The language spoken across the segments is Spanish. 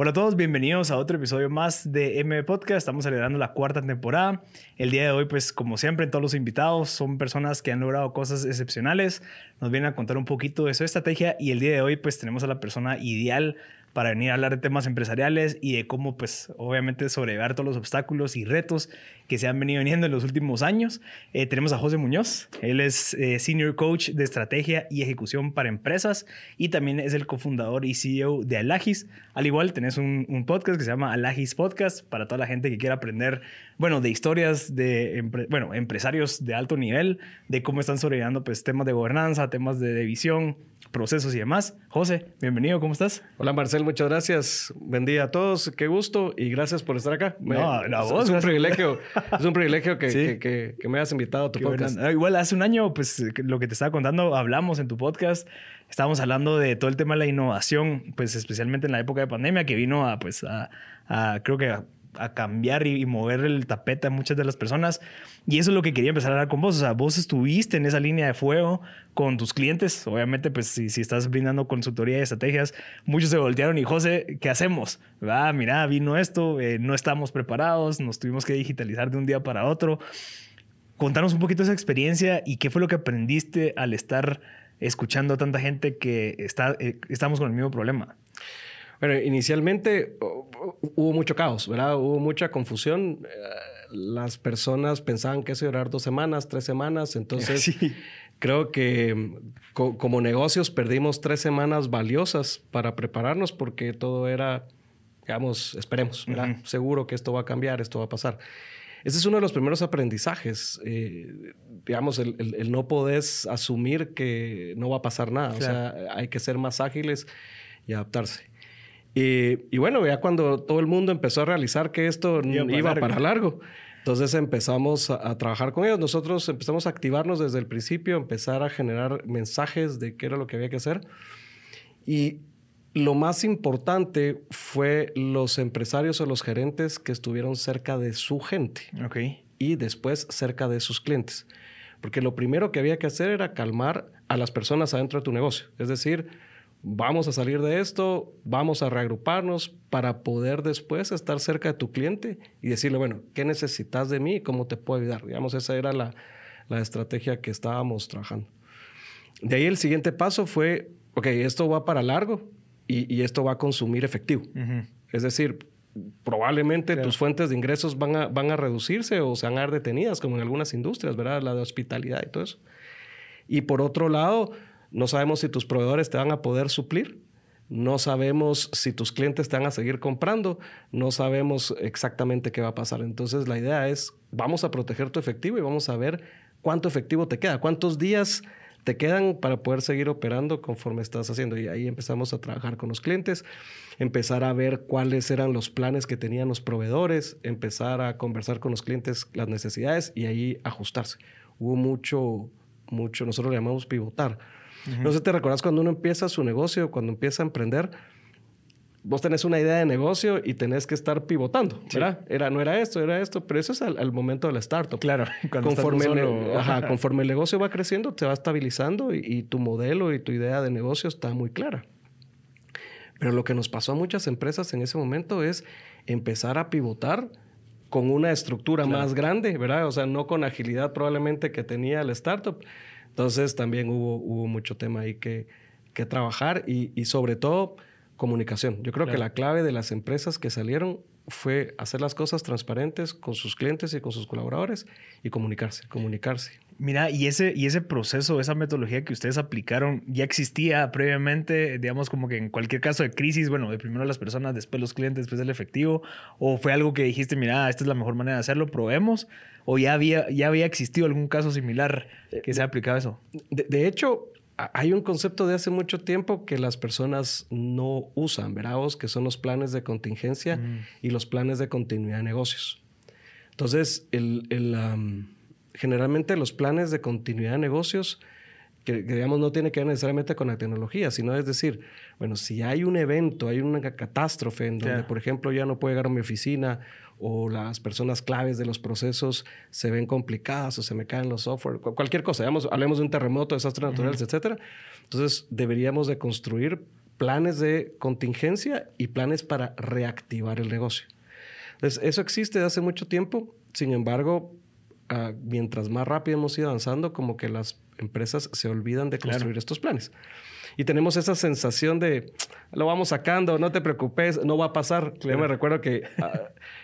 Hola a todos, bienvenidos a otro episodio más de M Podcast. Estamos celebrando la cuarta temporada. El día de hoy, pues como siempre, todos los invitados son personas que han logrado cosas excepcionales. Nos vienen a contar un poquito de su estrategia y el día de hoy, pues tenemos a la persona ideal para venir a hablar de temas empresariales y de cómo, pues, obviamente sobrevivir todos los obstáculos y retos que se han venido viniendo en los últimos años. Eh, tenemos a José Muñoz. Él es eh, Senior Coach de Estrategia y Ejecución para Empresas y también es el cofundador y CEO de Alagis. Al igual, tenés un, podcast que se llama Alagis Podcast para toda la gente que quiera aprender, bueno, de historias de, bueno, empresarios de alto nivel, de cómo están sobreviviendo, pues, temas de gobernanza, temas de, de visión, procesos y demás. José, bienvenido, ¿cómo estás? Hola Marcel, muchas gracias. Buen día a todos, qué gusto y gracias por estar acá. No, la es, voz, es un privilegio, es un privilegio que, que, que, me hayas invitado a tu podcast. Ah, igual hace un año, pues lo que te estaba contando, hablamos en tu podcast, estábamos hablando de todo el tema de la innovación, pues especialmente en la época de pandemia que vino a, pues, a, a creo que a a cambiar y, mover el tapete a muchas de las personas. Y eso es lo que quería empezar a hablar con vos. O sea, vos estuviste en esa línea de fuego con tus clientes. Obviamente, pues si, si estás brindando consultoría y estrategias, muchos se voltearon y José, ¿qué hacemos? Ah, mira, vino esto, eh, no estamos preparados, nos tuvimos que digitalizar de un día para otro. Contanos un poquito esa experiencia y qué fue lo que aprendiste al estar escuchando a tanta gente que está, eh, estamos con el mismo problema. Bueno, inicialmente hubo mucho caos, ¿verdad? Hubo mucha confusión. Eh, las personas pensaban que eso iba a durar dos semanas, tres semanas. Entonces, creo que como negocios perdimos tres semanas valiosas para prepararnos porque todo era, digamos, esperemos, ¿verdad? Seguro que esto va a cambiar, esto va a pasar. Ese es uno de los primeros aprendizajes. Eh, digamos, el, no podés asumir que no va a pasar nada. O sea, hay que ser más ágiles y adaptarse. Y, bueno, ya cuando todo el mundo empezó a realizar que esto iba, para largo, entonces empezamos a, trabajar con ellos. Nosotros empezamos a activarnos desde el principio, empezar a generar mensajes de qué era lo que había que hacer. Y lo más importante fue los empresarios o los gerentes que estuvieron cerca de su gente. Y después cerca de sus clientes. Porque lo primero que había que hacer era calmar a las personas adentro de tu negocio. Es decir, vamos a salir de esto, vamos a reagruparnos para poder después estar cerca de tu cliente y decirle, bueno, ¿qué necesitas de mí y cómo te puedo ayudar? Digamos, esa era la, estrategia que estábamos trabajando. De ahí el siguiente paso fue, ok, esto va para largo y, esto va a consumir efectivo. Es decir, probablemente tus fuentes de ingresos van a, van a reducirse o se van a ver detenidas, como en algunas industrias, ¿verdad? La de hospitalidad y todo eso. Y por otro lado, no sabemos si tus proveedores te van a poder suplir. No sabemos si tus clientes te van a seguir comprando. No sabemos exactamente qué va a pasar. Entonces la idea es, vamos a proteger tu efectivo y vamos a ver cuánto efectivo te queda, cuántos días te quedan para poder seguir operando conforme estás haciendo. Y ahí empezamos a trabajar con los clientes, empezar a ver cuáles eran los planes que tenían los proveedores, empezar a conversar con los clientes las necesidades y ahí ajustarse. Hubo mucho, mucho, nosotros le llamamos pivotar no sé, ¿te recuerdas cuando uno empieza su negocio, cuando empieza a emprender? Vos tenés una idea de negocio y tenés que estar pivotando, ¿verdad? Era, no era esto, era esto, pero eso es al, momento de la startup. Claro, conforme, el, conforme el negocio va creciendo, te va estabilizando y, tu modelo y tu idea de negocio está muy clara. Pero lo que nos pasó a muchas empresas en ese momento es empezar a pivotar con una estructura más grande, ¿verdad? O sea, no con agilidad probablemente que tenía el startup, entonces también hubo, hubo mucho tema ahí que, que trabajar y, y, sobre todo comunicación. Yo creo que la clave de las empresas que salieron fue hacer las cosas transparentes con sus clientes y con sus colaboradores y comunicarse, comunicarse. Mira, y ese, y ese proceso, esa metodología que ustedes aplicaron, ya existía previamente, digamos, como que en cualquier caso de crisis, bueno, de primero las personas, después los clientes, después el efectivo, o fue algo que dijiste, mira, esta es la mejor manera de hacerlo, probemos, o ya había, ya había existido algún caso similar que se ha aplicado eso. De, hecho, hay un concepto de hace mucho tiempo que las personas no usan, ¿verdad? Que son los planes de contingencia mm. y los planes de continuidad de negocios. Entonces, el, el generalmente los planes de continuidad de negocios, que, digamos no tiene que ver necesariamente con la tecnología, sino es decir, bueno, si hay un evento, hay una catástrofe en donde, por ejemplo, ya no puedo llegar a mi oficina o las personas claves de los procesos se ven complicadas o se me caen los software, cualquier cosa, digamos, hablemos de un terremoto, desastres naturales, etcétera. Entonces, deberíamos de construir planes de contingencia y planes para reactivar el negocio. Entonces, eso existe desde hace mucho tiempo. Sin embargo, ah, mientras más rápido hemos ido avanzando, como que las empresas se olvidan de construir estos planes. Y tenemos esa sensación de, lo vamos sacando, no te preocupes, no va a pasar. Yo me recuerdo que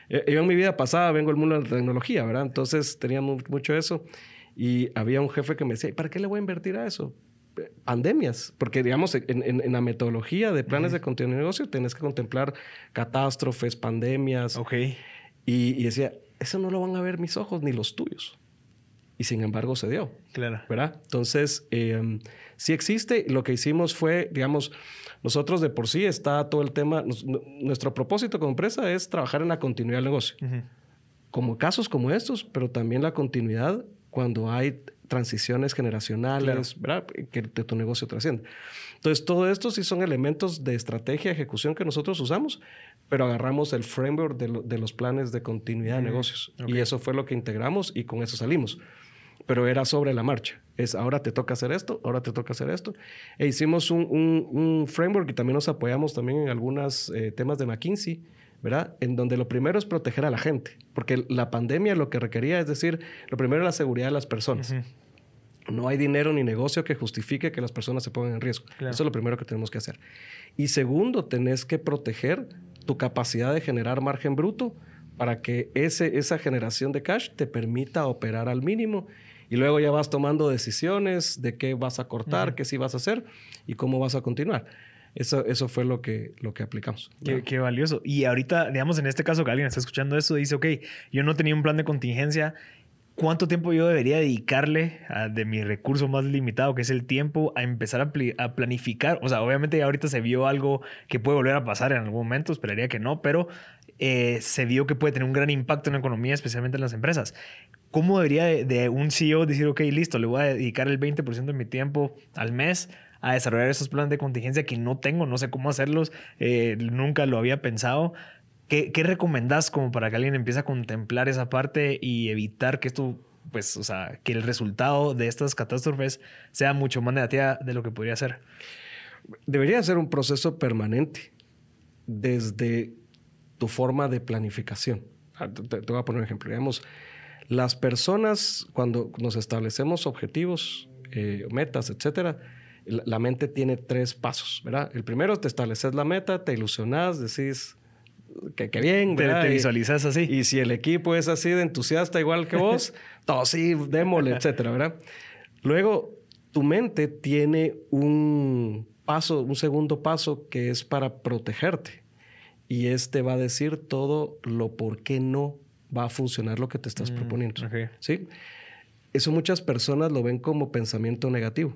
eh, yo en mi vida pasada vengo del mundo de la tecnología, ¿verdad? Entonces teníamos mucho eso. Y había un jefe que me decía, ¿para qué le voy a invertir a eso? pandemias, porque digamos, en, la metodología de planes de continuidad de negocio tienes que contemplar catástrofes, pandemias. Ok. Y, y, decía, eso no lo van a ver mis ojos ni los tuyos. Y sin embargo se dio. Claro. ¿Verdad? Entonces, eh, sí existe. Lo que hicimos fue, digamos, nosotros de por sí está todo el tema, nuestro propósito como empresa es trabajar en la continuidad del negocio. Como casos como estos, pero también la continuidad cuando hay transiciones generacionales, ¿verdad? Que tu negocio trasciende. Entonces, todo esto sí son elementos de estrategia, ejecución que nosotros usamos, pero agarramos el framework de, los planes de continuidad de negocios. Y eso fue lo que integramos y con eso salimos. Pero era sobre la marcha. Es ahora te toca hacer esto, ahora te toca hacer esto. E hicimos un, framework y también nos apoyamos también en algunos eh, temas de McKinsey, ¿verdad? En donde lo primero es proteger a la gente, porque la pandemia lo que requería es decir, lo primero es la seguridad de las personas. No hay dinero ni negocio que justifique que las personas se pongan en riesgo. Eso es lo primero que tenemos que hacer. Y segundo, tenés que proteger tu capacidad de generar margen bruto para que ese, esa generación de cash te permita operar al mínimo y luego ya vas tomando decisiones de qué vas a cortar, qué sí vas a hacer y cómo vas a continuar. Eso, eso fue lo que, lo que aplicamos. Qué, valioso. Y ahorita, digamos, en este caso que alguien está escuchando eso, dice, ok, yo no tenía un plan de contingencia. ¿Cuánto tiempo yo debería dedicarle a, de mi recurso más limitado, que es el tiempo, a empezar a, a, planificar? O sea, obviamente ya ahorita se vio algo que puede volver a pasar en algún momento, esperaría que no, pero eh, se vio que puede tener un gran impacto en la economía, especialmente en las empresas. ¿Cómo debería de, un CEO decir, ok, listo, le voy a dedicar el 20% de mi tiempo al mes a desarrollar esos planes de contingencia que no tengo, no sé cómo hacerlos, eh, nunca lo había pensado. ¿Qué, ¿Qué recomendás como para que alguien empiece a contemplar esa parte y evitar que esto, pues, o sea, que el resultado de estas catástrofes sea mucho más negativa de lo que podría ser? Debería ser un proceso permanente desde tu forma de planificación. Ah, te, voy a poner un ejemplo. Digamos, las personas, cuando nos establecemos objetivos, eh, metas, etcétera, la mente tiene tres pasos, ¿verdad? El primero, te estableces la meta, te ilusionas, decís que, bien, ¿verdad? Te, visualizas así. Y si el equipo es así de entusiasta igual que vos, todo sí, démosle, etcétera, ¿verdad? Luego, tu mente tiene un paso, un segundo paso que es para protegerte. Y este va a decir todo lo por qué no va a funcionar lo que te estás mm, proponiendo. ¿Sí? Eso muchas personas lo ven como pensamiento negativo.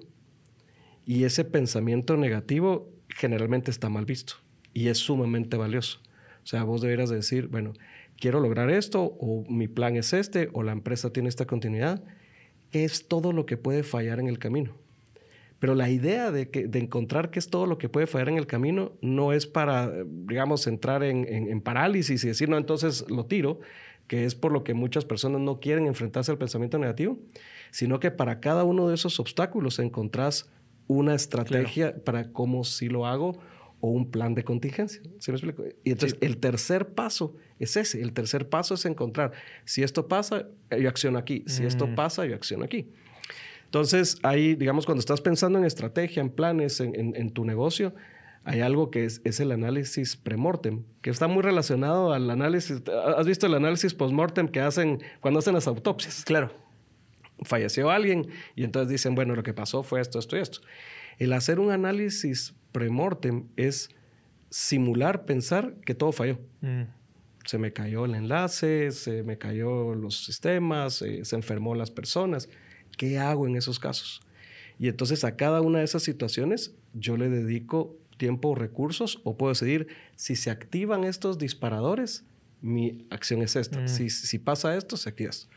Y ese pensamiento negativo generalmente está mal visto y es sumamente valioso. O sea, vos deberías decir, bueno, quiero lograr esto o mi plan es este o la empresa tiene esta continuidad. ¿Qué es todo lo que puede fallar en el camino? Pero la idea de, que, de encontrar qué es todo lo que puede fallar en el camino no es para, digamos, entrar en, en parálisis y decir, no, entonces lo tiro, que es por lo que muchas personas no quieren enfrentarse al pensamiento negativo, sino que para cada uno de esos obstáculos encontrás una estrategia para cómo sí lo hago o un plan de contingencia. ¿Sí me explico? Y entonces el tercer paso es ese. El tercer paso es encontrar, si esto pasa, yo acciono aquí. Si esto mm. pasa, yo acciono aquí. Entonces, ahí, digamos, cuando estás pensando en estrategia, en planes, en, tu negocio, hay algo que es, es el análisis premortem, que está muy relacionado al análisis. ¿Has visto el análisis postmortem que hacen cuando hacen las autopsias? Claro falleció alguien y entonces dicen, bueno, lo que pasó fue esto, esto y esto. El hacer un análisis premortem es simular, pensar que todo falló. Mm. Se me cayó el enlace, se me cayó los sistemas, eh, se enfermó las personas. ¿Qué hago en esos casos? Y entonces a cada una de esas situaciones yo le dedico tiempo o recursos o puedo decidir si se activan estos disparadores, mi acción es esta. Mm. Si, si pasa esto, se activa esto.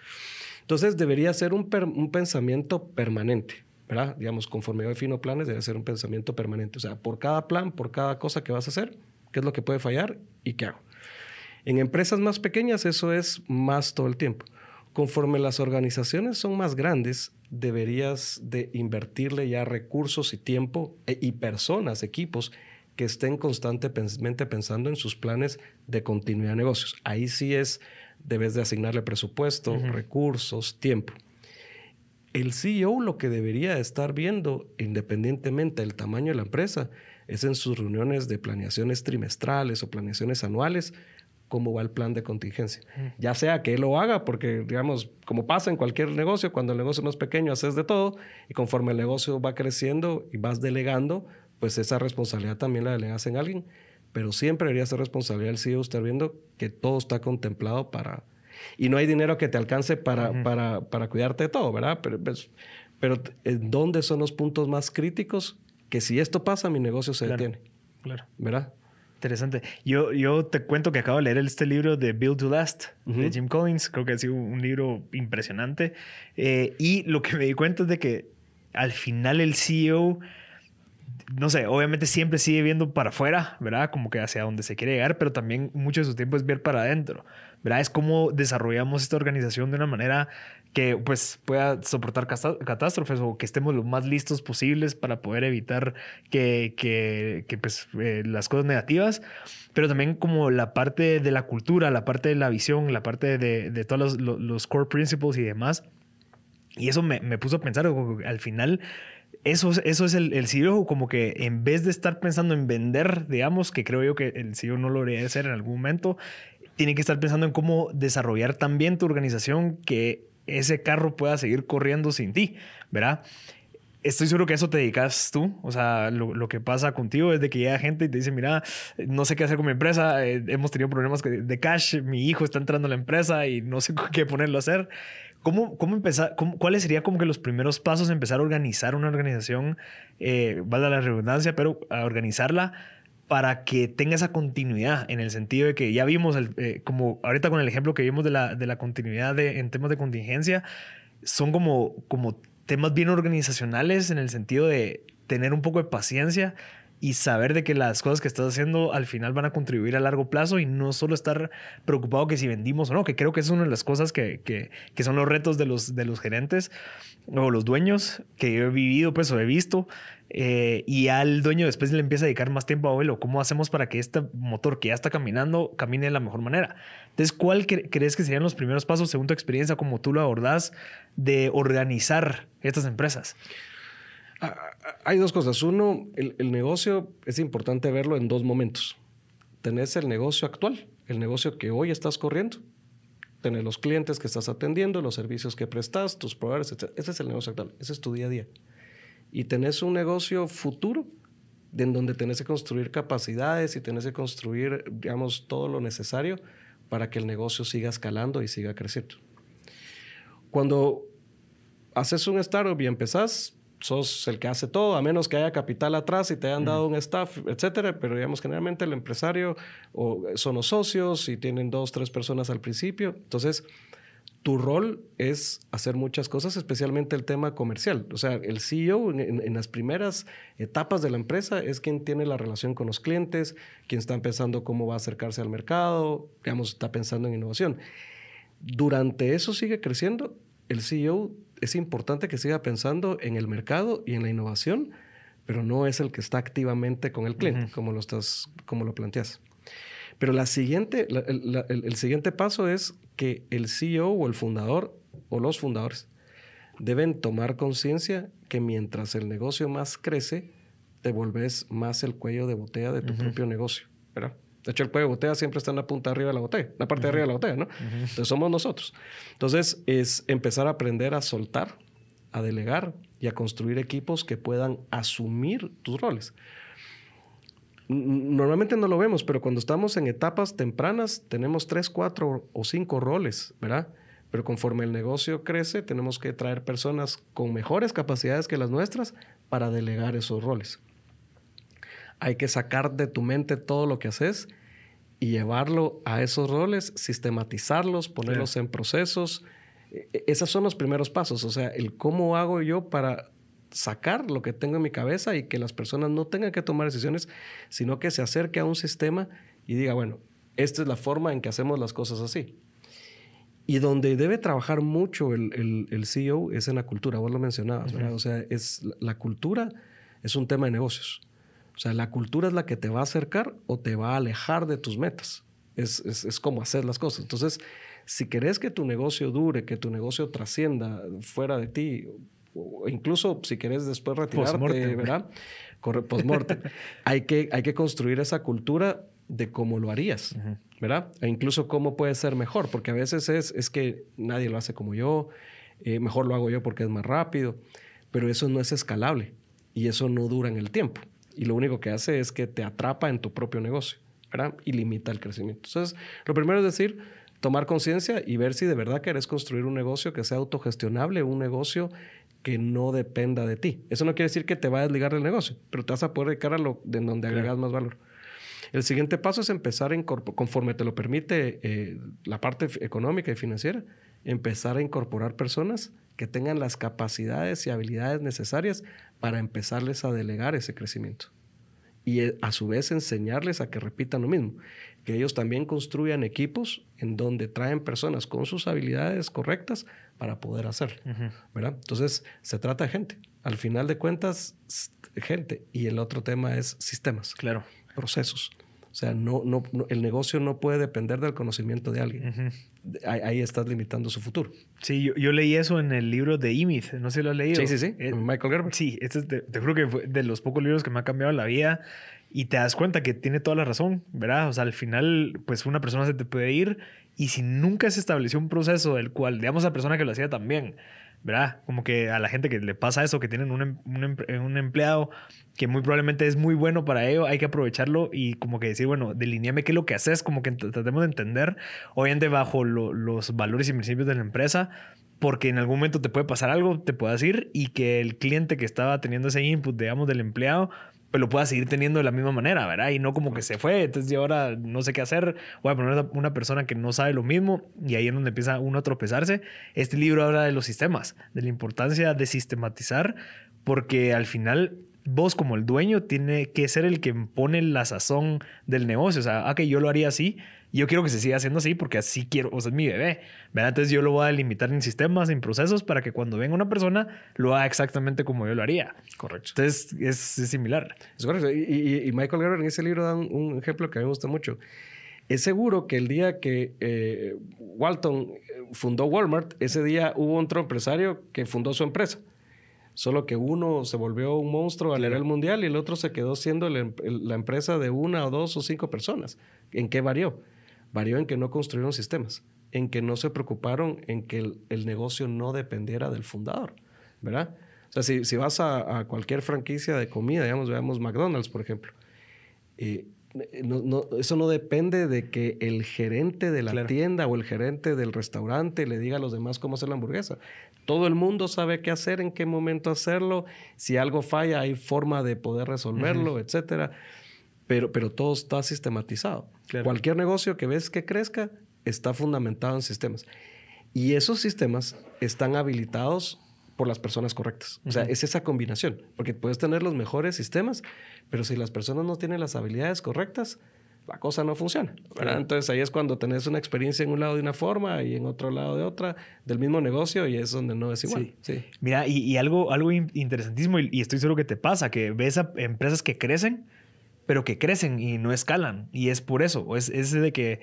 Entonces debería ser un, pensamiento permanente, ¿verdad? Digamos, conforme yo defino planes, debe ser un pensamiento permanente. O sea, por cada plan, por cada cosa que vas a hacer, qué es lo que puede fallar y qué hago. En empresas más pequeñas eso es más todo el tiempo. Conforme las organizaciones son más grandes, deberías de invertirle ya recursos y tiempo e, y personas, equipos que estén constantemente pensando en sus planes de continuidad de negocios. Ahí sí es, debes de asignarle presupuesto, recursos, tiempo. El CEO lo que debería estar viendo, independientemente del tamaño de la empresa, es en sus reuniones de planeaciones trimestrales o planeaciones anuales, cómo va el plan de contingencia. Ya sea que él lo haga, porque, digamos, como pasa en cualquier negocio, cuando el negocio es más pequeño, haces de todo, y conforme el negocio va creciendo y vas delegando, pues esa responsabilidad también la delegas en alguien. Pero siempre debería ser responsabilidad del CEO estar viendo que todo está contemplado para... Y no hay dinero que te alcance para, para, para cuidarte de todo, ¿verdad? Pero, pues, pero ¿dónde son los puntos más críticos? Que si esto pasa, mi negocio se detiene. Claro. ¿Verdad? Interesante. Yo, yo te cuento que acabo de leer este libro de Build to Last de Jim Collins. Creo que ha sido un libro impresionante. Eh, y lo que me di cuenta es de que al final el CEO, no sé, obviamente siempre sigue viendo para afuera, ¿verdad? Como que hacia donde se quiere llegar, pero también mucho de su tiempo es ver para adentro, ¿verdad? Es cómo desarrollamos esta organización de una manera que pues pueda soportar catástrofes o que estemos lo más listos posibles para poder evitar que, que, pues, eh, las cosas negativas, pero también como la parte de la cultura, la parte de la visión, la parte de, de todos los, los, core principles y demás. Y eso me, me puso a pensar, al final eso, eso es el, el como que en vez de estar pensando en vender, digamos, que creo yo que el CEO no lo debería hacer en algún momento, tiene que estar pensando en cómo desarrollar también tu organización que ese carro pueda seguir corriendo sin ti, ¿verdad? Estoy seguro que eso te dedicas tú. O sea, lo, que pasa contigo es de que llega gente y te dice, mira, no sé qué hacer con mi empresa, eh, hemos tenido problemas de cash, mi hijo está entrando a la empresa y no sé qué ponerlo a hacer. ¿Cómo, cómo empezar? ¿Cuáles serían como que los primeros pasos a empezar a organizar una organización, eh, valga la redundancia, pero a organizarla para que tenga esa continuidad en el sentido de que ya vimos, eh, como ahorita con el ejemplo que vimos de la, de la continuidad de, en temas de contingencia, son como, como temas bien organizacionales en el sentido de tener un poco de paciencia y saber de que las cosas que estás haciendo al final van a contribuir a largo plazo y no solo estar preocupado que si vendimos o no, que creo que es una de las cosas que, que, que son los retos de los, de los gerentes o los dueños que yo he vivido pues o he visto eh, y al dueño después le empieza a dedicar más tiempo a vuelo. ¿Cómo hacemos para que este motor que ya está caminando camine de la mejor manera? Entonces, ¿cuál crees que serían los primeros pasos, según tu experiencia, como tú lo abordás, de organizar estas empresas? Ah, hay dos cosas. Uno, el, negocio es importante verlo en dos momentos. Tenés el negocio actual, el negocio que hoy estás corriendo. Tenés los clientes que estás atendiendo, los servicios que prestas, tus proveedores, etc. Ese es el negocio actual. Ese es tu día a día y tenés un negocio futuro en donde tenés que construir capacidades y tenés que construir, digamos, todo lo necesario para que el negocio siga escalando y siga creciendo. Cuando haces un startup y empezás, sos el que hace todo, a menos que haya capital atrás y te hayan dado un staff, etcétera. Pero digamos, generalmente el empresario o son los socios y tienen dos, tres personas al principio. Entonces, tu rol es hacer muchas cosas, especialmente el tema comercial. O sea, el CEO en, las primeras etapas de la empresa es quien tiene la relación con los clientes, quien está pensando cómo va a acercarse al mercado, digamos, está pensando en innovación. Durante eso sigue creciendo, el CEO es importante que siga pensando en el mercado y en la innovación, pero no es el que está activamente con el cliente, como, lo estás, como lo planteas. Pero la siguiente, el, siguiente paso es que el CEO o el fundador o los fundadores deben tomar conciencia que mientras el negocio más crece, te volvés más el cuello de botella de tu propio negocio. ¿verdad? De hecho, el cuello de botella siempre está en la punta de arriba de la botella, la parte de arriba de la botella, ¿no? Entonces somos nosotros. Entonces es empezar a aprender a soltar, a delegar y a construir equipos que puedan asumir tus roles normalmente no lo vemos, pero cuando estamos en etapas tempranas tenemos tres, cuatro o cinco roles, ¿verdad? Pero conforme el negocio crece, tenemos que traer personas con mejores capacidades que las nuestras para delegar esos roles. Hay que sacar de tu mente todo lo que haces y llevarlo a esos roles, sistematizarlos, ponerlos en procesos. E, e, esos son los primeros pasos, o sea, el cómo hago yo para sacar lo que tengo en mi cabeza y que las personas no tengan que tomar decisiones, sino que se acerque a un sistema y diga, bueno, esta es la forma en que hacemos las cosas así. Y donde debe trabajar mucho el, el, CEO es en la cultura, vos lo mencionabas, ¿verdad? O sea, es, la cultura es un tema de negocios. O sea, la cultura es la que te va a acercar o te va a alejar de tus metas. Es, es, es como hacer las cosas. Entonces, si querés que tu negocio dure, que tu negocio trascienda fuera de ti, o incluso si querés después retirarte, ¿verdad? Postmortem. hay, que, hay que construir esa cultura de cómo lo harías, ¿verdad? E incluso cómo puede ser mejor, porque a veces es, es que nadie lo hace como yo, eh, mejor lo hago yo porque es más rápido, pero eso no es escalable y eso no dura en el tiempo. Y lo único que hace es que te atrapa en tu propio negocio, ¿verdad? Y limita el crecimiento. Entonces, lo primero es decir, tomar conciencia y ver si de verdad querés construir un negocio que sea autogestionable, un negocio que no dependa de ti. Eso no quiere decir que te va a desligar del negocio, pero te vas a poder dedicar a lo de donde agregas más valor. El siguiente paso es empezar, a conforme te lo permite eh, la parte económica y financiera, empezar a incorporar personas que tengan las capacidades y habilidades necesarias para empezarles a delegar ese crecimiento. Y eh, a su vez enseñarles a que repitan lo mismo, que ellos también construyan equipos en donde traen personas con sus habilidades correctas para poder hacerlo, ¿verdad? Entonces, se trata de gente. Al final de cuentas, gente. Y el otro tema es sistemas. Claro. Procesos. O sea, no, no, el negocio no puede depender del conocimiento de alguien. ahí, estás limitando su futuro. Sí, yo, leí eso en el libro de Imith. No sé si lo has leído. Sí, sí, sí. Eh, Michael Gerber. Sí, este te, juro que fue de los pocos libros que me ha cambiado la vida. Y te das cuenta que tiene toda la razón, ¿verdad? O sea, al final, pues una persona se te puede ir y si nunca se estableció un proceso del cual, digamos, la persona que lo hacía también, ¿verdad? Como que a la gente que le pasa eso, que tienen un, em, un, un, empleado que muy probablemente es muy bueno para ello, hay que aprovecharlo y como que decir, bueno, delineame qué es lo que haces, como que tratemos de entender, obviamente bajo los valores y principios de la empresa, porque en algún momento te puede pasar algo, te puedas ir y que el cliente que estaba teniendo ese input, digamos, del empleado, lo pueda seguir teniendo de la misma manera, ¿verdad? Y no como que se fue, entonces yo ahora no sé qué hacer, voy a poner una persona que no sabe lo mismo y ahí es donde empieza uno a tropezarse. Este libro habla de los sistemas, de la importancia de sistematizar, porque al final vos como el dueño tiene que ser el que pone la sazón del negocio, o sea, ah, que yo lo haría así, yo quiero que se siga haciendo así porque así quiero, o sea, es mi bebé. ¿verdad? Entonces yo lo voy a limitar en sistemas, en procesos, para que cuando venga una persona lo haga exactamente como yo lo haría. Correcto. Entonces es, similar. Es correcto. Y, Michael Gerber en ese libro da un, ejemplo que a mí me gusta mucho. Es seguro que el día que eh, Walton eh, fundó Walmart, ese día hubo otro empresario que fundó su empresa. Solo que uno se volvió un monstruo a nivel mundial y el otro se quedó siendo la empresa de una o dos o cinco personas. ¿En qué varió? Varió en que no construyeron sistemas, en que no se preocuparon en que el, negocio no dependiera del fundador, ¿verdad? O sea, si, vas a, cualquier franquicia de comida, digamos, veamos McDonald's, por ejemplo, eh, eso no depende de que el gerente de la tienda o el gerente del restaurante le diga a los demás cómo hacer la hamburguesa. Todo el mundo sabe qué hacer, en qué momento hacerlo. Si algo falla, hay forma de poder resolverlo, etcétera pero, pero todo está sistematizado. Cualquier negocio que ves que crezca está fundamentado en sistemas. Y esos sistemas están habilitados por las personas correctas. O sea, es esa combinación, porque puedes tener los mejores sistemas, pero si las personas no tienen las habilidades correctas, la cosa no funciona. Entonces ahí es cuando tenés una experiencia en un lado de una forma y en otro lado de otra, del mismo negocio y es donde no es igual. Sí. Mira, y, algo, algo interesantísimo, y, y, estoy seguro que te pasa, que ves a empresas que crecen, pero que crecen y no escalan. Y es por eso, es, es de que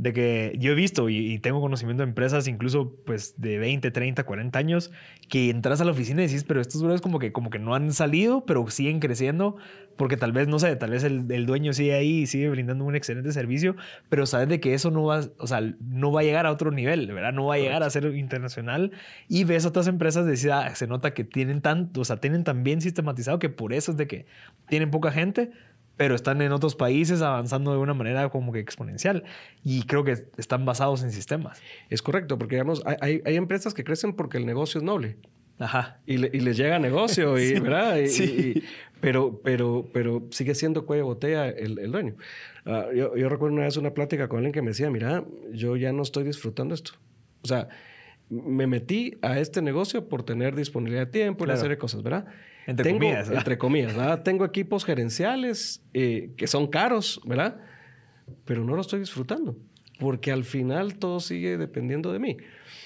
de que yo he visto y, tengo conocimiento de empresas incluso pues de 20, 30, 40 años que entras a la oficina y dices, pero estos brothers como que, como que no han salido, pero siguen creciendo porque tal vez, no sé, tal vez el, el, dueño sigue ahí y sigue brindando un excelente servicio, pero sabes de que eso no va, o sea, no va a llegar a otro nivel, ¿verdad? No va a llegar a ser internacional y ves otras empresas decir, ah, se nota que tienen tanto, o sea, tienen tan bien sistematizado que por eso es de que tienen poca gente, pero están en otros países avanzando de una manera como que exponencial y creo que están basados en sistemas. Es correcto, porque digamos, hay, hay empresas que crecen porque el negocio es noble. Ajá. Y, y les llega negocio, y, ¿verdad? sí. pero, pero, pero sigue siendo cuello botella el, el dueño. Ah, yo, yo, recuerdo una vez una plática con alguien que me decía, mira, yo ya no estoy disfrutando esto. O sea, me metí a este negocio por tener disponibilidad de tiempo y una serie de cosas, ¿verdad? Entre comillas. Entre comillas, ¿verdad? Tengo equipos gerenciales eh, que son caros, ¿verdad? Pero no lo estoy disfrutando, porque al final todo sigue dependiendo de mí.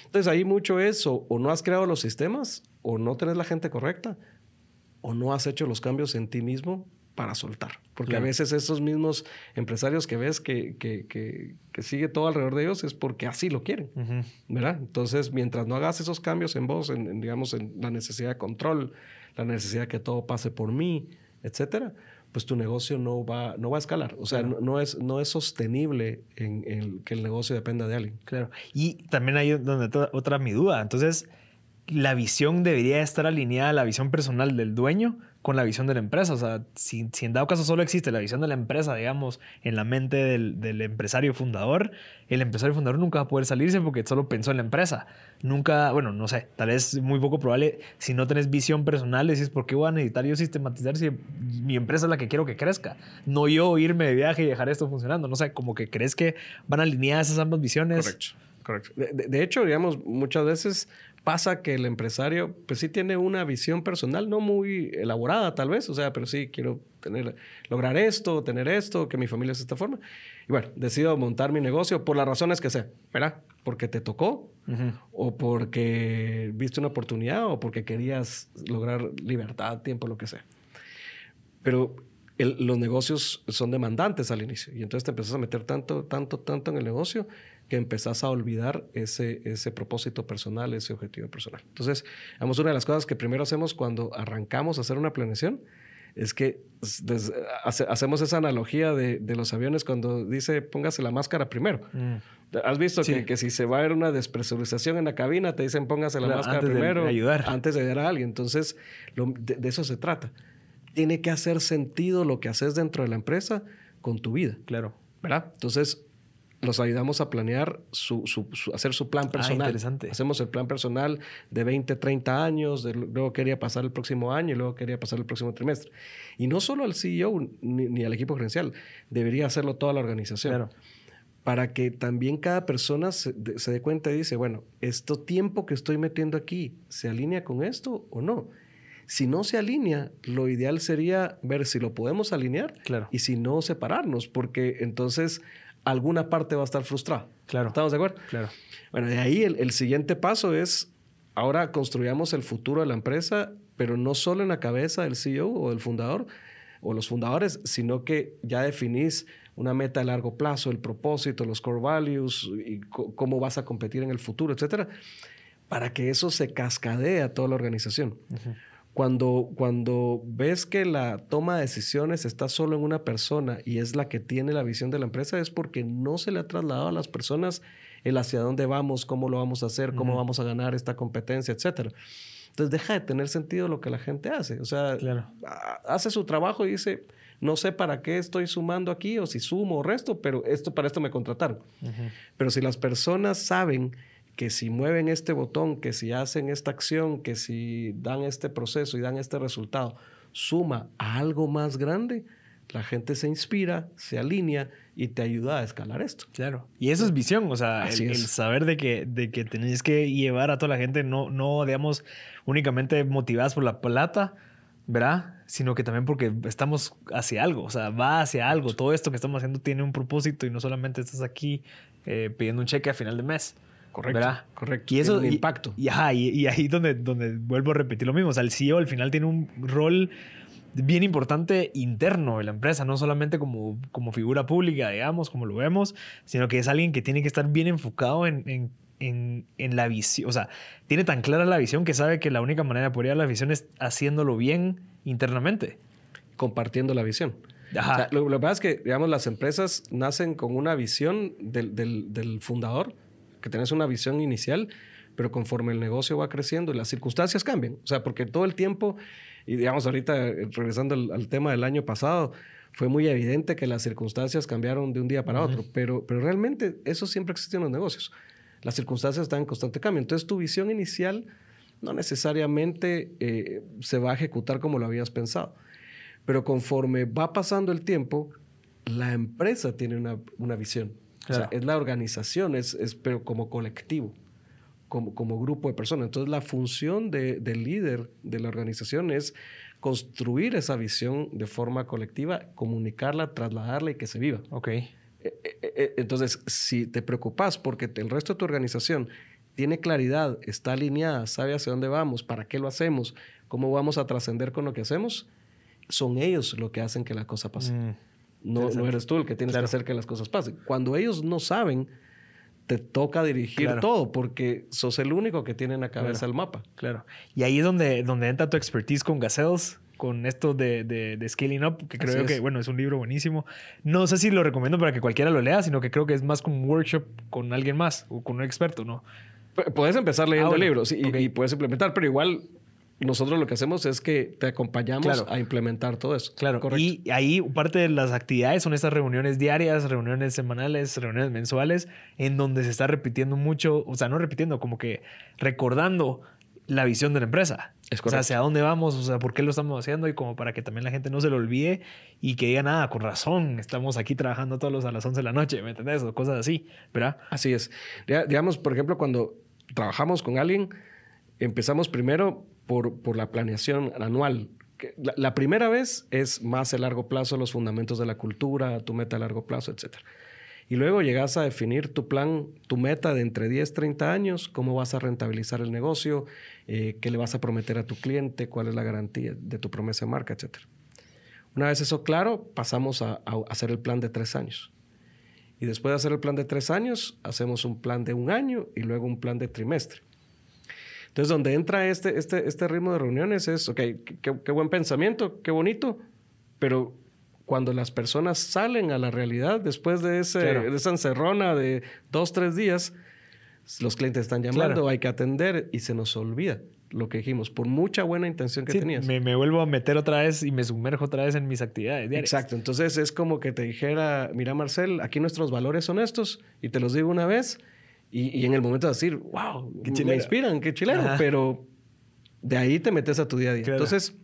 Entonces ahí mucho eso, o no has creado los sistemas, o no tenés la gente correcta, o no has hecho los cambios en ti mismo para soltar. Porque a veces esos mismos empresarios que ves que, que, que, sigue todo alrededor de ellos es porque así lo quieren, ¿verdad? Entonces, mientras no hagas esos cambios en vos, en, digamos, en la necesidad de control, la necesidad de que todo pase por mí, etcétera, pues tu negocio no va, no va a escalar. O sea, no, es, no es sostenible en, que el negocio dependa de alguien. Claro. Y también hay donde otra mi duda. Entonces, la visión debería estar alineada a la visión personal del dueño con la visión de la empresa. O sea, si, en dado caso solo existe la visión de la empresa, digamos, en la mente del, empresario fundador, el empresario fundador nunca va a poder salirse porque solo pensó en la empresa. Nunca, bueno, no sé, tal vez muy poco probable si no tenés visión personal, decís, ¿por qué voy a necesitar yo sistematizar si mi empresa es la que quiero que crezca? No yo irme de viaje y dejar esto funcionando. No sé, como que crees que van alineadas esas ambas visiones. Correcto. Correcto. de, hecho, digamos, muchas veces pasa que el empresario, pues sí tiene una visión personal, no muy elaborada tal vez, o sea, pero sí quiero tener, lograr esto, tener esto, que mi familia es de esta forma. Y bueno, decido montar mi negocio por las razones que sea, ¿verdad? Porque te tocó, o porque viste una oportunidad, o porque querías lograr libertad, tiempo, lo que sea. Pero los negocios son demandantes al inicio, y entonces te empiezas a meter tanto, tanto, tanto en el negocio que empezás a olvidar ese, ese propósito personal, ese objetivo personal. Entonces, vamos, una de las cosas que primero hacemos cuando arrancamos a hacer una planeación es que hacemos esa analogía de, de, los aviones cuando dice póngase la máscara primero. Mm. ¿Has visto que, que, si se va a ver una despresurización en la cabina, te dicen póngase la máscara primero ayudar. antes de ayudar a alguien? Entonces, de, de, eso se trata. Tiene que hacer sentido lo que haces dentro de la empresa con tu vida. Claro. ¿Verdad? Entonces, los ayudamos a planear su, hacer su plan ah, personal. interesante. Hacemos el plan personal de 20, 30 años, luego quería pasar el próximo año y luego quería pasar el próximo trimestre. Y no solo al CEO ni, al equipo gerencial, debería hacerlo toda la organización. Claro. Para que también cada persona se, se dé cuenta y dice, bueno, ¿esto tiempo que estoy metiendo aquí se alinea con esto o no? Si no se alinea, lo ideal sería ver si lo podemos alinear claro. y si no, separarnos, porque entonces alguna parte va a estar frustrada. Claro. ¿Estamos de acuerdo? Claro. Bueno, de ahí el, siguiente paso es, ahora construyamos el futuro de la empresa, pero no solo en la cabeza del CEO o del fundador o los fundadores, sino que ya definís una meta a largo plazo, el propósito, los core values y cómo vas a competir en el futuro, etcétera, para que eso se cascadee a toda la organización. Cuando, cuando ves que la toma de decisiones está solo en una persona y es la que tiene la visión de la empresa, es porque no se le ha trasladado a las personas el hacia dónde vamos, cómo lo vamos a hacer, cómo vamos a ganar esta competencia, etc. Entonces deja de tener sentido lo que la gente hace. O sea, hace su trabajo y dice, no sé para qué estoy sumando aquí o si sumo o resto, pero esto para esto me contrataron. Pero si las personas saben que si mueven este botón, que si hacen esta acción, que si dan este proceso y dan este resultado, suma a algo más grande, la gente se inspira, se alinea y te ayuda a escalar esto. Claro. Y eso es visión, o sea, el, saber de que, de que tenés que llevar a toda la gente, no, no, digamos, únicamente motivadas por la plata, ¿verdad? Sino que también porque estamos hacia algo, o sea, va hacia algo. Todo esto que estamos haciendo tiene un propósito y no solamente estás aquí eh, pidiendo un cheque a final de mes. Correcto. Correcto. Y eso. el impacto. Y, y, ahí donde, donde vuelvo a repetir lo mismo. O sea, el CEO al final tiene un rol bien importante interno de la empresa, no solamente como, como figura pública, digamos, como lo vemos, sino que es alguien que tiene que estar bien enfocado en, en, en, en la visión. O sea, tiene tan clara la visión que sabe que la única manera de poder a la visión es haciéndolo bien internamente. Compartiendo la visión. lo, que pasa es que, digamos, las empresas nacen con una visión del, del, del fundador que tenés una visión inicial, pero conforme el negocio va creciendo y las circunstancias cambian. O sea, porque todo el tiempo, y digamos ahorita eh, regresando al, tema del año pasado, fue muy evidente que las circunstancias cambiaron de un día para otro, pero, pero realmente eso siempre existe en los negocios. Las circunstancias están en constante cambio. Entonces tu visión inicial no necesariamente eh, se va a ejecutar como lo habías pensado. Pero conforme va pasando el tiempo, la empresa tiene una, una visión. O sea, es la organización, es, es, pero como colectivo, como, como grupo de personas. Entonces, la función de, del líder de la organización es construir esa visión de forma colectiva, comunicarla, trasladarla y que se viva. Ok. E, e, e, entonces, si te preocupas porque el resto de tu organización tiene claridad, está alineada, sabe hacia dónde vamos, para qué lo hacemos, cómo vamos a trascender con lo que hacemos, son ellos lo que hacen que la cosa pase. Mm, no, no, eres tú el que tienes que hacer que las cosas pasen. Cuando ellos no saben, te toca dirigir todo porque sos el único que tiene en la cabeza el mapa. Claro. Y ahí es donde, donde entra tu expertise con Gazelles, con esto de, de, Scaling Up, que creo que, bueno, es un libro buenísimo. No sé si lo recomiendo para que cualquiera lo lea, sino que creo que es más como un workshop con alguien más o con un experto, ¿no? Puedes empezar leyendo ah, libros y, puedes implementar, pero igual nosotros lo que hacemos es que te acompañamos a implementar todo eso. Claro. Y ahí parte de las actividades son estas reuniones diarias, reuniones semanales, reuniones mensuales, en donde se está repitiendo mucho, o sea, no repitiendo, como que recordando la visión de la empresa. Es o sea, hacia dónde vamos, o sea, por qué lo estamos haciendo y como para que también la gente no se lo olvide y que diga nada, con razón, estamos aquí trabajando todos los a las 11 de la noche, ¿me entendés? O cosas así, ¿verdad? Así es. digamos, por ejemplo, cuando trabajamos con alguien, empezamos primero por, por la planeación anual. La, primera vez es más a largo plazo, los fundamentos de la cultura, tu meta a largo plazo, etc. Y luego llegas a definir tu plan, tu meta de entre 10, 30 años, cómo vas a rentabilizar el negocio, eh, qué le vas a prometer a tu cliente, cuál es la garantía de tu promesa de marca, etc. Una vez eso claro, pasamos a hacer el plan de tres años. Y después de hacer el plan de tres años, hacemos un plan de un año y luego un plan de trimestre. Entonces, donde entra este, este, este ritmo de reuniones es, ok, qué, buen pensamiento, qué bonito, pero cuando las personas salen a la realidad después de, ese, de esa encerrona de dos, tres días, los clientes están llamando, hay que atender y se nos olvida lo que dijimos, por mucha buena intención que tenías. Me, me, vuelvo a meter otra vez y me sumerjo otra vez en mis actividades diarias. Exacto. Entonces es como que te dijera, mira Marcel, aquí nuestros valores son estos y te los digo una vez y, en el momento de decir, wow, qué me inspiran, qué chileno, pero de ahí te metes a tu día a día. Entonces,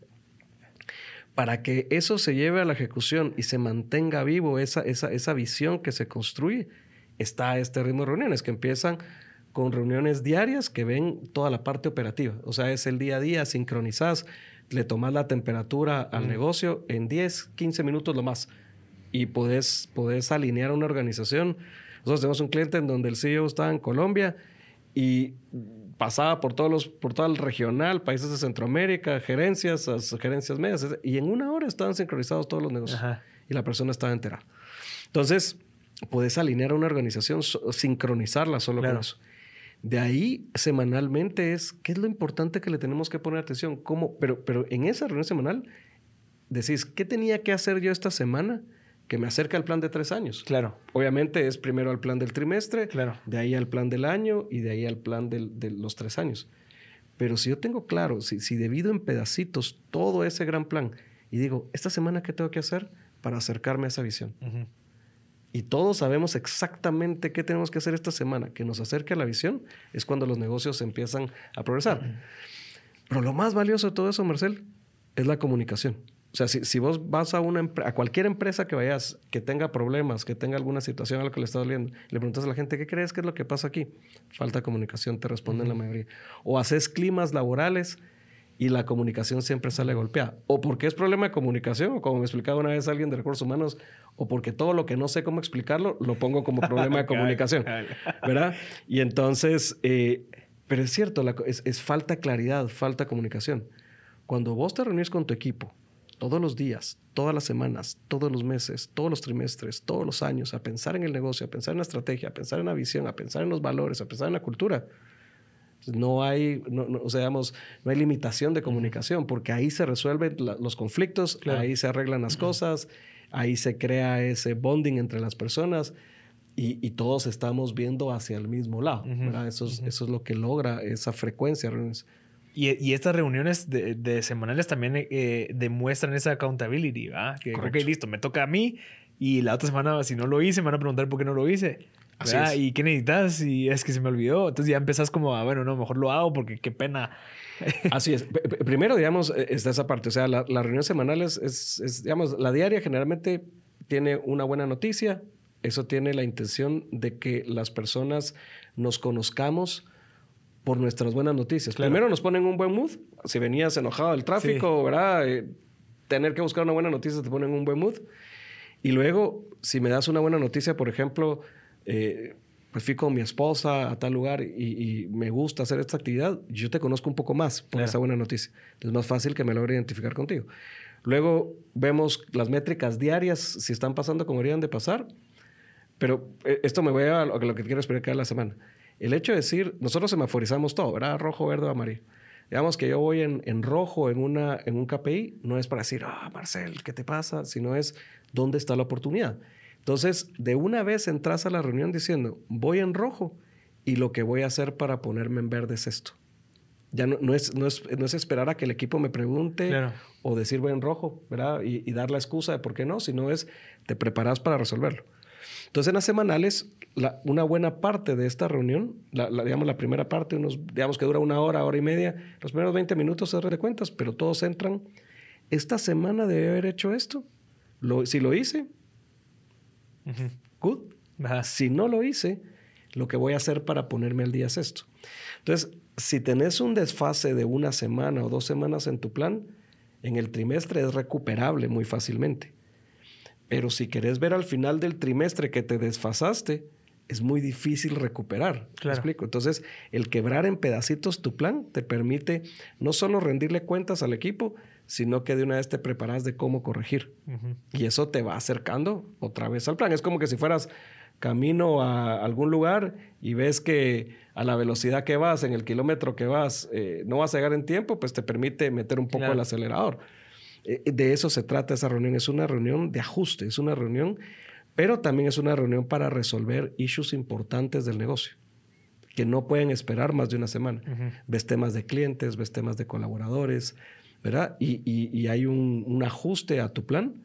para que eso se lleve a la ejecución y se mantenga vivo esa, esa, esa visión que se construye, está este ritmo de reuniones que empiezan con reuniones diarias que ven toda la parte operativa. O sea, es el día a día, sincronizás, le tomas la temperatura al negocio en 10, 15 minutos lo más. Y podés, podés alinear una organización nosotros tenemos un cliente en donde el CEO estaba en Colombia y pasaba por todos los, por todo el regional, países de Centroamérica, gerencias, gerencias medias, y en una hora estaban sincronizados todos los negocios y la persona estaba enterada. Entonces, puedes alinear a una organización, sincronizarla solo con eso. De ahí, semanalmente es, ¿qué es lo importante que le tenemos que poner atención? ¿Cómo? Pero, pero en esa reunión semanal, decís, ¿qué tenía que hacer yo esta semana? Que me acerca al plan de tres años. Claro. Obviamente es primero al plan del trimestre, claro. de ahí al plan del año y de ahí al plan de los tres años. Pero si yo tengo claro, si, si divido en pedacitos todo ese gran plan y digo, esta semana, ¿qué tengo que hacer para acercarme a esa visión? Y todos sabemos exactamente qué tenemos que hacer esta semana que nos acerque a la visión, es cuando los negocios empiezan a progresar. Pero lo más valioso de todo eso, Marcel, es la comunicación. O sea, si, si vos vas a, una, a cualquier empresa que vayas que tenga problemas, que tenga alguna situación a que le está doliendo, le preguntas a la gente, ¿qué crees que es lo que pasa aquí? Falta de comunicación, te responden la mayoría. O haces climas laborales y la comunicación siempre sale golpeada. O porque es problema de comunicación, o como me explicaba una vez alguien de recursos humanos, o porque todo lo que no sé cómo explicarlo, lo pongo como problema de comunicación. ¿Verdad? Y entonces, eh, pero es cierto, es, es falta claridad, falta comunicación. Cuando vos te reunís con tu equipo, todos los días, todas las semanas, todos los meses, todos los trimestres, todos los años, a pensar en el negocio, a pensar en la estrategia, a pensar en la visión, a pensar en los valores, a pensar en la cultura. No hay, no, o sea, no hay limitación de comunicación porque ahí se resuelven los conflictos, ahí se arreglan las cosas, ahí se crea ese bonding entre las personas y, todos estamos viendo hacia el mismo lado. eso, es, eso es lo que logra esa frecuencia. Y, estas reuniones de, semanales también eh, demuestran esa accountability, ¿verdad? Que, ok, listo, me toca a mí y la otra semana, si no lo hice, me van a preguntar por qué no lo hice. ¿verdad? ¿Y qué necesitas? Y es que se me olvidó. Entonces ya empezás como, a, bueno, no, mejor lo hago porque qué pena. Así es. Primero, digamos, e, está esa parte. O sea, la, la reunión semanal es, es, digamos, la diaria generalmente tiene una buena noticia. Eso tiene la intención de que las personas nos conozcamos por nuestras buenas noticias. Primero nos ponen un buen mood. Si venías enojado del tráfico, ¿verdad? Eh, tener que buscar una buena noticia te ponen un buen mood. Y luego, si me das una buena noticia, por ejemplo, eh, pues fui con mi esposa a tal lugar y, me gusta hacer esta actividad, yo te conozco un poco más por esa buena noticia. Es más fácil que me logre identificar contigo. Luego vemos las métricas diarias, si están pasando como deberían de pasar. Pero eh, esto me voy a lo que quiero explicar la semana. El hecho de decir, nosotros semaforizamos todo, ¿verdad? Rojo, verde o amarillo. Digamos que yo voy en, en, rojo en, una, en un KPI, no es para decir, ah, Marcel, ¿qué te pasa? Sino es, ¿dónde está la oportunidad? Entonces, de una vez entras a la reunión diciendo, voy en rojo y lo que voy a hacer para ponerme en verde es esto. Ya no, no, es, no, es, no es, esperar a que el equipo me pregunte o decir voy en rojo, ¿verdad? Y, y, dar la excusa de por qué no, sino es te preparas para resolverlo. Entonces, en las semanales, la, una buena parte de esta reunión, la, la, digamos la primera parte, unos, digamos que dura una hora, hora y media, los primeros 20 minutos se de cuentas, pero todos entran. Esta semana debe haber hecho esto. Lo, si lo hice, good. Si no lo hice, lo que voy a hacer para ponerme al día es esto. Entonces, si tenés un desfase de una semana o dos semanas en tu plan, en el trimestre es recuperable muy fácilmente. Pero si querés ver al final del trimestre que te desfasaste, es muy difícil recuperar. Claro. explico? Entonces, el quebrar en pedacitos tu plan te permite no solo rendirle cuentas al equipo, sino que de una vez te preparas de cómo corregir. Y eso te va acercando otra vez al plan. Es como que si fueras camino a algún lugar y ves que a la velocidad que vas, en el kilómetro que vas, eh, no vas a llegar en tiempo, pues te permite meter un poco el acelerador. Eh, de eso se trata esa reunión. Es una reunión de ajuste, es una reunión, pero también es una reunión para resolver issues importantes del negocio que no pueden esperar más de una semana. Ves temas de clientes, ves temas de colaboradores, ¿verdad? Y, y, hay un, un ajuste a tu plan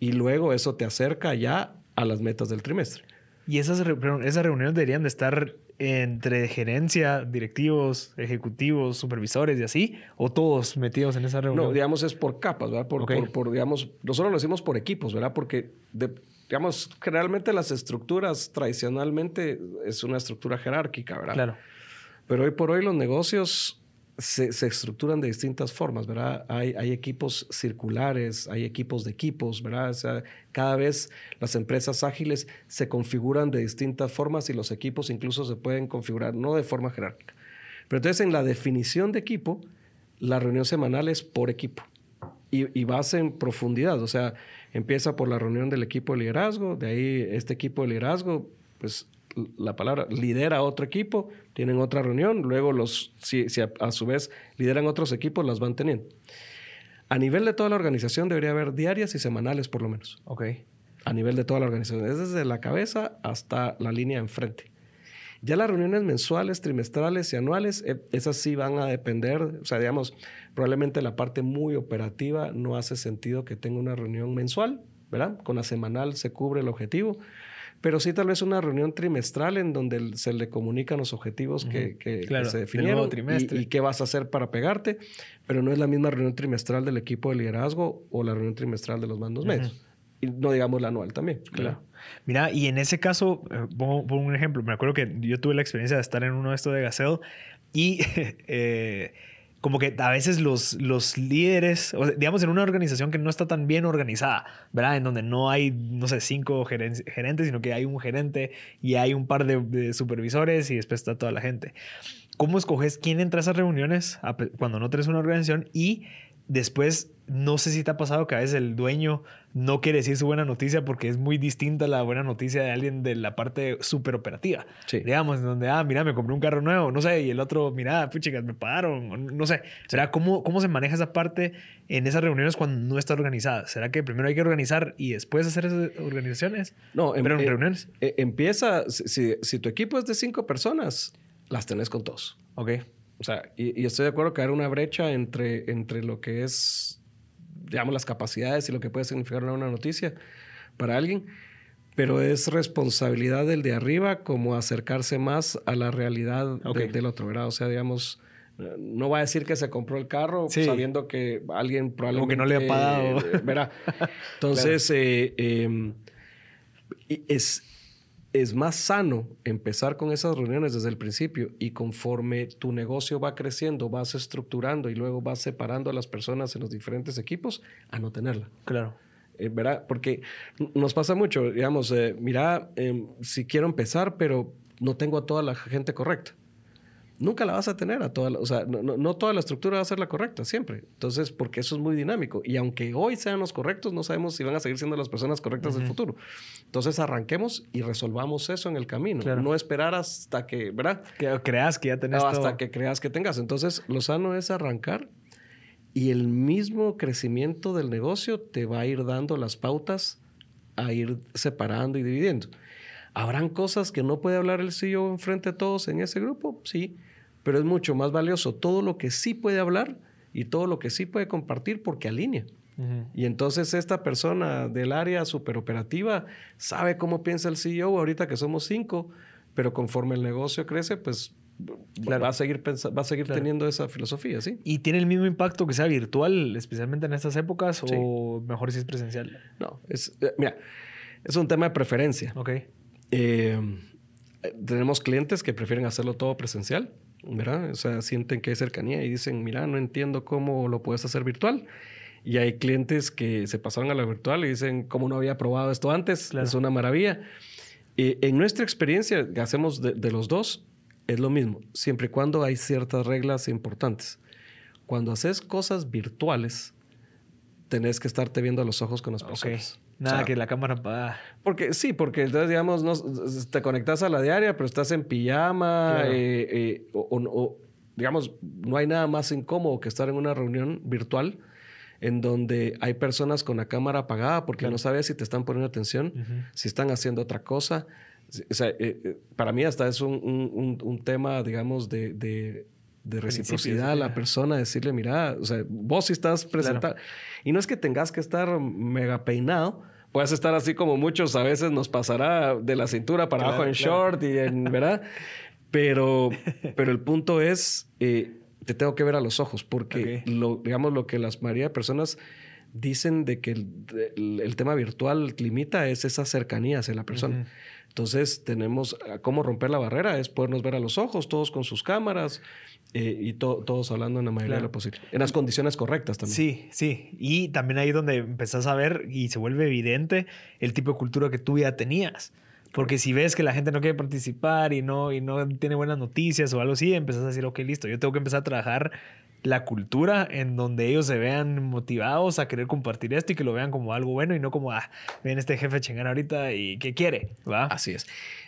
y luego eso te acerca ya a las metas del trimestre. Y esas, esas reuniones deberían de estar entre gerencia, directivos, ejecutivos, supervisores y así, o todos metidos en esa reunión? No, digamos es por capas, ¿verdad? Por, por, por, digamos, nosotros lo decimos por equipos, ¿verdad? Porque, digamos, generalmente las estructuras tradicionalmente es una estructura jerárquica, ¿verdad? Claro. Pero hoy por hoy los negocios se, estructuran de distintas formas, ¿verdad? Hay, equipos circulares, hay equipos de equipos, ¿verdad? O sea, cada vez las empresas ágiles se configuran de distintas formas y los equipos incluso se pueden configurar no de forma jerárquica. Pero entonces en la definición de equipo, la reunión semanal es por equipo y, y vas en profundidad, o sea, empieza por la reunión del equipo de liderazgo, de ahí este equipo de liderazgo, pues la palabra, lidera otro equipo, tienen otra reunión, luego los, si, a, su vez lideran otros equipos, las van teniendo. A nivel de toda la organización debería haber diarias y semanales por lo menos. Ok. A nivel de toda la organización, es desde la cabeza hasta la línea enfrente. Ya las reuniones mensuales, trimestrales y anuales, eh, esas sí van a depender, o sea, digamos, probablemente la parte muy operativa no hace sentido que tenga una reunión mensual, ¿verdad? Con la semanal se cubre el objetivo pero sí tal vez una reunión trimestral en donde se le comunican los objetivos que, se definieron y, y, qué vas a hacer para pegarte, pero no es la misma reunión trimestral del equipo de liderazgo o la reunión trimestral de los mandos medios. Y no digamos la anual también. Claro. Mira, y en ese caso, eh, pongo, un ejemplo. Me acuerdo que yo tuve la experiencia de estar en uno de estos de Gacel y eh, como que a veces los, los líderes, digamos en una organización que no está tan bien organizada, ¿verdad? En donde no hay, no sé, cinco gerentes, sino que hay un gerente y hay un par de, supervisores y después está toda la gente. ¿Cómo escoges quién entra a esas reuniones cuando no tienes una organización y después no sé si te ha pasado que a veces el dueño no quiere decir su buena noticia porque es muy distinta la buena noticia de alguien de la parte súper operativa. Sí. Digamos, en donde, ah, mira, me compré un carro nuevo, no sé, y el otro, mira, chicas, me pagaron, no sé. ¿Será cómo, cómo se maneja esa parte en esas reuniones cuando no está organizada? ¿Será que primero hay que organizar y después hacer esas organizaciones? No, pero en, em, reuniones. Eh, empieza, si, si tu equipo es de cinco personas, las tenés con todos. Ok. O sea, y, estoy de acuerdo que hay una brecha entre, entre lo que es, digamos, las capacidades y lo que puede significar una noticia para alguien, pero es responsabilidad del de arriba como acercarse más a la realidad del otro, ¿verdad? O sea, digamos, no va a decir que se compró el carro sabiendo que alguien probablemente... Como que no le ha pagado. ¿verdad? Entonces, eh, em, es es más sano empezar con esas reuniones desde el principio y conforme tu negocio va creciendo, vas estructurando y luego vas separando a las personas en los diferentes equipos a no tenerla. Claro. Eh, ¿Verdad? Porque nos pasa mucho, digamos, eh, mira, em, si quiero empezar, pero no tengo a toda la gente correcta. Nunca la vas a tener a toda o sea, no, toda la estructura va a ser la correcta siempre. Entonces, porque eso es muy dinámico. Y aunque hoy sean los correctos, no sabemos si van a seguir siendo las personas correctas del futuro. Entonces, arranquemos y resolvamos eso en el camino. No esperar hasta que, ¿verdad? Que creas que ya tenés Hasta que creas que tengas. Entonces, lo sano es arrancar y el mismo crecimiento del negocio te va a ir dando las pautas a ir separando y dividiendo. ¿Habrán cosas que no puede hablar el CEO enfrente de todos en ese grupo? Sí, pero es mucho más valioso todo lo que sí puede hablar y todo lo que sí puede compartir porque alinea. Y entonces esta persona del área superoperativa sabe cómo piensa el CEO ahorita que somos cinco, pero conforme el negocio crece, pues va a seguir, va a seguir teniendo esa filosofía, ¿sí? ¿Y tiene el mismo impacto que sea virtual, especialmente en estas épocas, o mejor si es presencial? No, es, eh, mira, es un tema de preferencia. Ok. Eh, tenemos clientes que prefieren hacerlo todo presencial ¿verdad? O sea, sienten que hay cercanía y dicen, mira, no entiendo cómo lo puedes hacer virtual. Y hay clientes que se pasaron a la virtual y dicen, ¿cómo no había probado esto antes? Es una maravilla. Eh, en nuestra experiencia, que hacemos de, los dos, es lo mismo, siempre y cuando hay ciertas reglas importantes. Cuando haces cosas virtuales, tenés que estarte viendo a los ojos con las personas. Nada que la cámara va. Porque sí, porque entonces, digamos, no, te conectas a la diaria, pero estás en pijama, eh, eh, o, digamos, no hay nada más incómodo que estar en una reunión virtual en donde hay personas con la cámara apagada porque no sabes si te están poniendo atención, si están haciendo otra cosa. O sea, eh, para mí hasta es un, tema, digamos, de de reciprocidad a la persona, decirle, mira, o sea, vos si estás presentando. Y no es que tengas que estar mega peinado, puedes estar así como muchos a veces nos pasará de la cintura para abajo en short y en, ¿verdad? Pero, pero el punto es, eh, te tengo que ver a los ojos, porque lo, digamos lo que las mayoría de personas dicen de que el, tema virtual limita es esa cercanía hacia la persona. Entonces tenemos cómo romper la barrera, es podernos ver a los ojos, todos con sus cámaras, eh, y todos hablando en la mayoría de lo posible. En las condiciones correctas también. Sí, sí. Y también ahí donde empezás a ver y se vuelve evidente el tipo de cultura que tú ya tenías. Porque si ves que la gente no quiere participar y no, y no tiene buenas noticias o algo así, empezás a decir, ok, listo, yo tengo que empezar a trabajar la cultura en donde ellos se vean motivados a querer compartir esto y que lo vean como algo bueno y no como, ah, ven este jefe chingar ahorita y qué quiere, ¿va? Así es.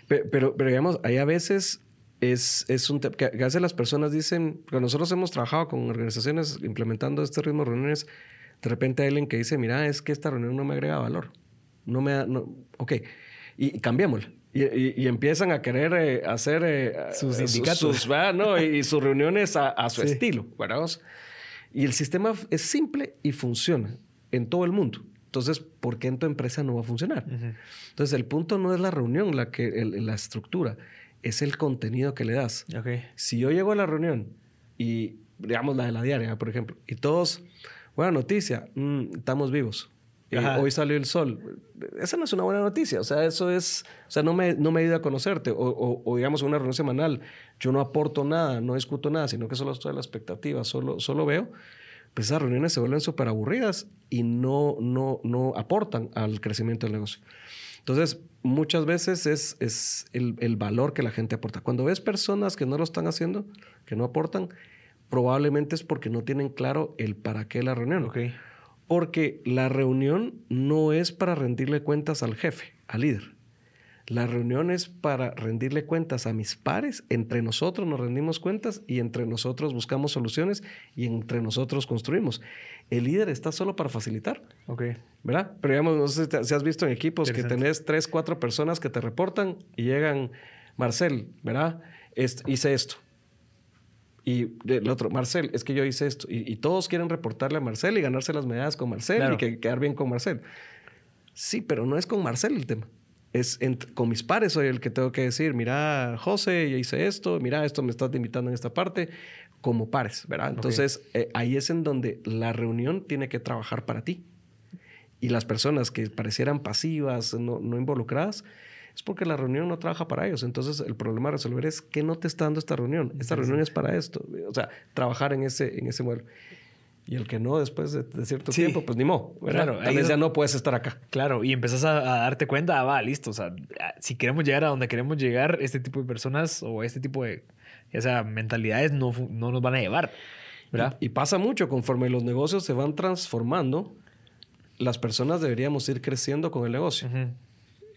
Pero, pero, pero digamos, hay a veces es, es un tema que, veces las personas dicen, porque nosotros hemos trabajado con organizaciones implementando este ritmo de reuniones, de repente hay alguien que dice, mira, es que esta reunión no me agrega valor. No me da, no, ok, y, cambiémosla. Y, y, empiezan a querer eh, hacer eh, sus sindicatos. ¿no? y, sus reuniones a, a su estilo. ¿verdad? Y el sistema es simple y funciona en todo el mundo. Entonces, ¿por qué en tu empresa no va a funcionar? Entonces, el punto no es la reunión, la, que, la estructura es el contenido que le das. Si yo llego a la reunión y, digamos, la de la diaria, por ejemplo, y todos, buena noticia, mm, estamos vivos. Eh, hoy salió el sol. Esa no es una buena noticia. O sea, eso es. O sea, no me, no me ayuda a conocerte. O, o, digamos, una reunión semanal, yo no aporto nada, no discuto nada, sino que solo estoy a la expectativa, solo, solo veo. Pues esas reuniones se vuelven súper aburridas y no, no, no aportan al crecimiento del negocio. Entonces, muchas veces es, es el, valor que la gente aporta. Cuando ves personas que no lo están haciendo, que no aportan, probablemente es porque no tienen claro el para qué la reunión. Porque la reunión no es para rendirle cuentas al jefe, al líder. La reunión es para rendirle cuentas a mis pares, entre nosotros nos rendimos cuentas y entre nosotros buscamos soluciones y entre nosotros construimos. El líder está solo para facilitar. Ok. ¿Verdad? Pero digamos, no sé si has visto en equipos que tenés tres, cuatro personas que te reportan y llegan, Marcel, ¿verdad? hice esto. Y el otro, Marcel, es que yo hice esto. Y, todos quieren reportarle a Marcel y ganarse las medallas con Marcel y que, quedar bien con Marcel. Sí, pero no es con Marcel el tema es con mis pares soy el que tengo que decir, mira, José, ya hice esto, mira, esto me estás invitando en esta parte, como pares, ¿verdad? Entonces, eh, ahí es en donde la reunión tiene que trabajar para ti. Y las personas que parecieran pasivas, no, involucradas, es porque la reunión no trabaja para ellos. Entonces, el problema a resolver es qué no te está dando esta reunión. Esta reunión es para esto. O sea, trabajar en ese, en ese modelo. Y el que no, después de, cierto tiempo, pues ni modo. Claro, Tal vez ya no puedes estar acá. Claro, y empezás a, darte cuenta, ah, va, listo. O sea, si queremos llegar a donde queremos llegar, este tipo de personas o este tipo de, ya sea, mentalidades no, no nos van a llevar. ¿verdad? Y, pasa mucho, conforme los negocios se van transformando, las personas deberíamos ir creciendo con el negocio.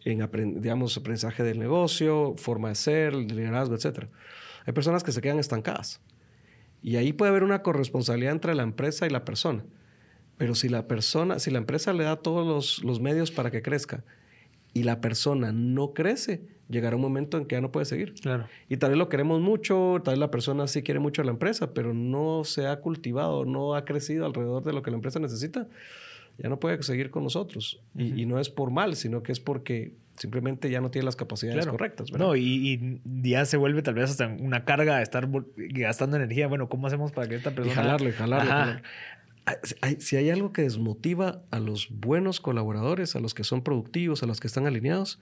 En, digamos, aprendizaje del negocio, forma de ser, liderazgo, etc. Hay personas que se quedan estancadas. Y ahí puede haber una corresponsabilidad entre la empresa y la persona. Pero si la persona, si la empresa le da todos los, los medios para que crezca y la persona no crece, llegará un momento en que ya no puede seguir. Claro. Y tal vez lo queremos mucho, tal vez la persona sí quiere mucho a la empresa, pero no se ha cultivado, no ha crecido alrededor de lo que la empresa necesita, ya no puede seguir con nosotros. y, y, no es por mal, sino que es porque simplemente ya no tiene las capacidades correctas. ¿verdad? No, y, ya se vuelve tal vez hasta una carga de estar gastando energía. Bueno, ¿cómo hacemos para que esta persona... Y jalarle, jalarle. si hay algo que desmotiva a los buenos colaboradores, a los que son productivos, a los que están alineados,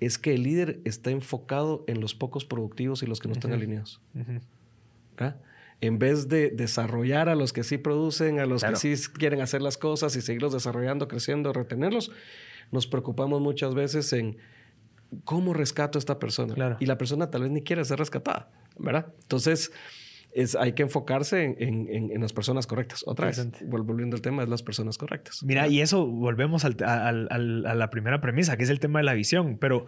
es que el líder está enfocado en los pocos productivos y los que no están alineados. En vez de desarrollar a los que sí producen, a los que sí quieren hacer las cosas y seguirlos desarrollando, creciendo, retenerlos, nos preocupamos muchas veces en cómo rescato a esta persona. Y la persona tal vez ni quiere ser rescatada, ¿verdad? Entonces, es, hay que enfocarse en, en, las personas correctas. Otra vez, volviendo al tema, es las personas correctas. Mira, y eso volvemos al, al, a la primera premisa, que es el tema de la visión. Pero,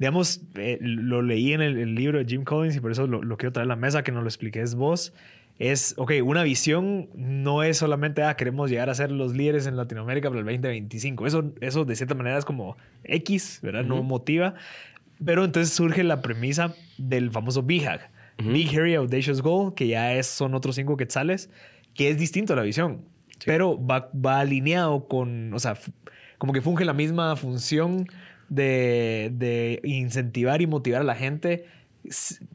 digamos, eh, lo leí en el, libro de Jim Collins y por eso lo, lo quiero traer a la mesa, que nos lo expliques vos es, ok, una visión no es solamente, ah, queremos llegar a ser los líderes en Latinoamérica para el 2025. Eso, eso de cierta manera es como X, ¿verdad? No motiva. Pero entonces surge la premisa del famoso BHAG, Big Hairy Audacious Goal, que ya es, son otros cinco quetzales, que es distinto a la visión, pero va, va alineado con, o sea, como que funge la misma función de, de incentivar y motivar a la gente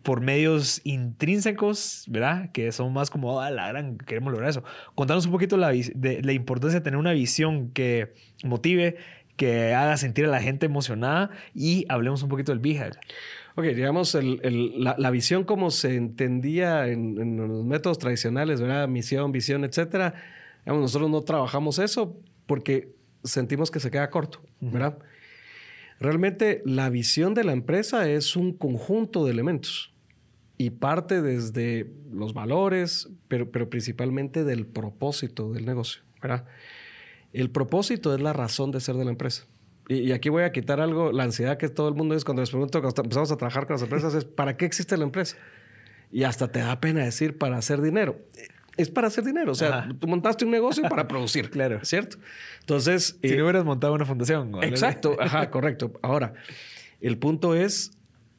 por medios intrínsecos, ¿verdad? Que son más como, ah, la gran, queremos lograr eso. Contanos un poquito la, de, la importancia de tener una visión que motive, que haga sentir a la gente emocionada y hablemos un poquito del BHAG. Ok, digamos, la, visión como se entendía en, los métodos tradicionales, ¿verdad? Misión, visión, etcétera. nosotros no trabajamos eso porque sentimos que se queda corto, ¿verdad? Realmente la visión de la empresa es un conjunto de elementos y parte desde los valores, pero, principalmente del propósito del negocio. El propósito es la razón de ser de la empresa. Y, aquí voy a quitar algo, la ansiedad que todo el mundo es cuando les pregunto, cuando empezamos a trabajar con las empresas, es ¿para qué existe la empresa? Y hasta te da pena decir para hacer dinero es para hacer dinero. O sea, tú montaste un negocio para producir. claro. ¿Cierto? Entonces. Si no hubieras montado una fundación. Exacto. Ajá, correcto. Ahora, el punto es: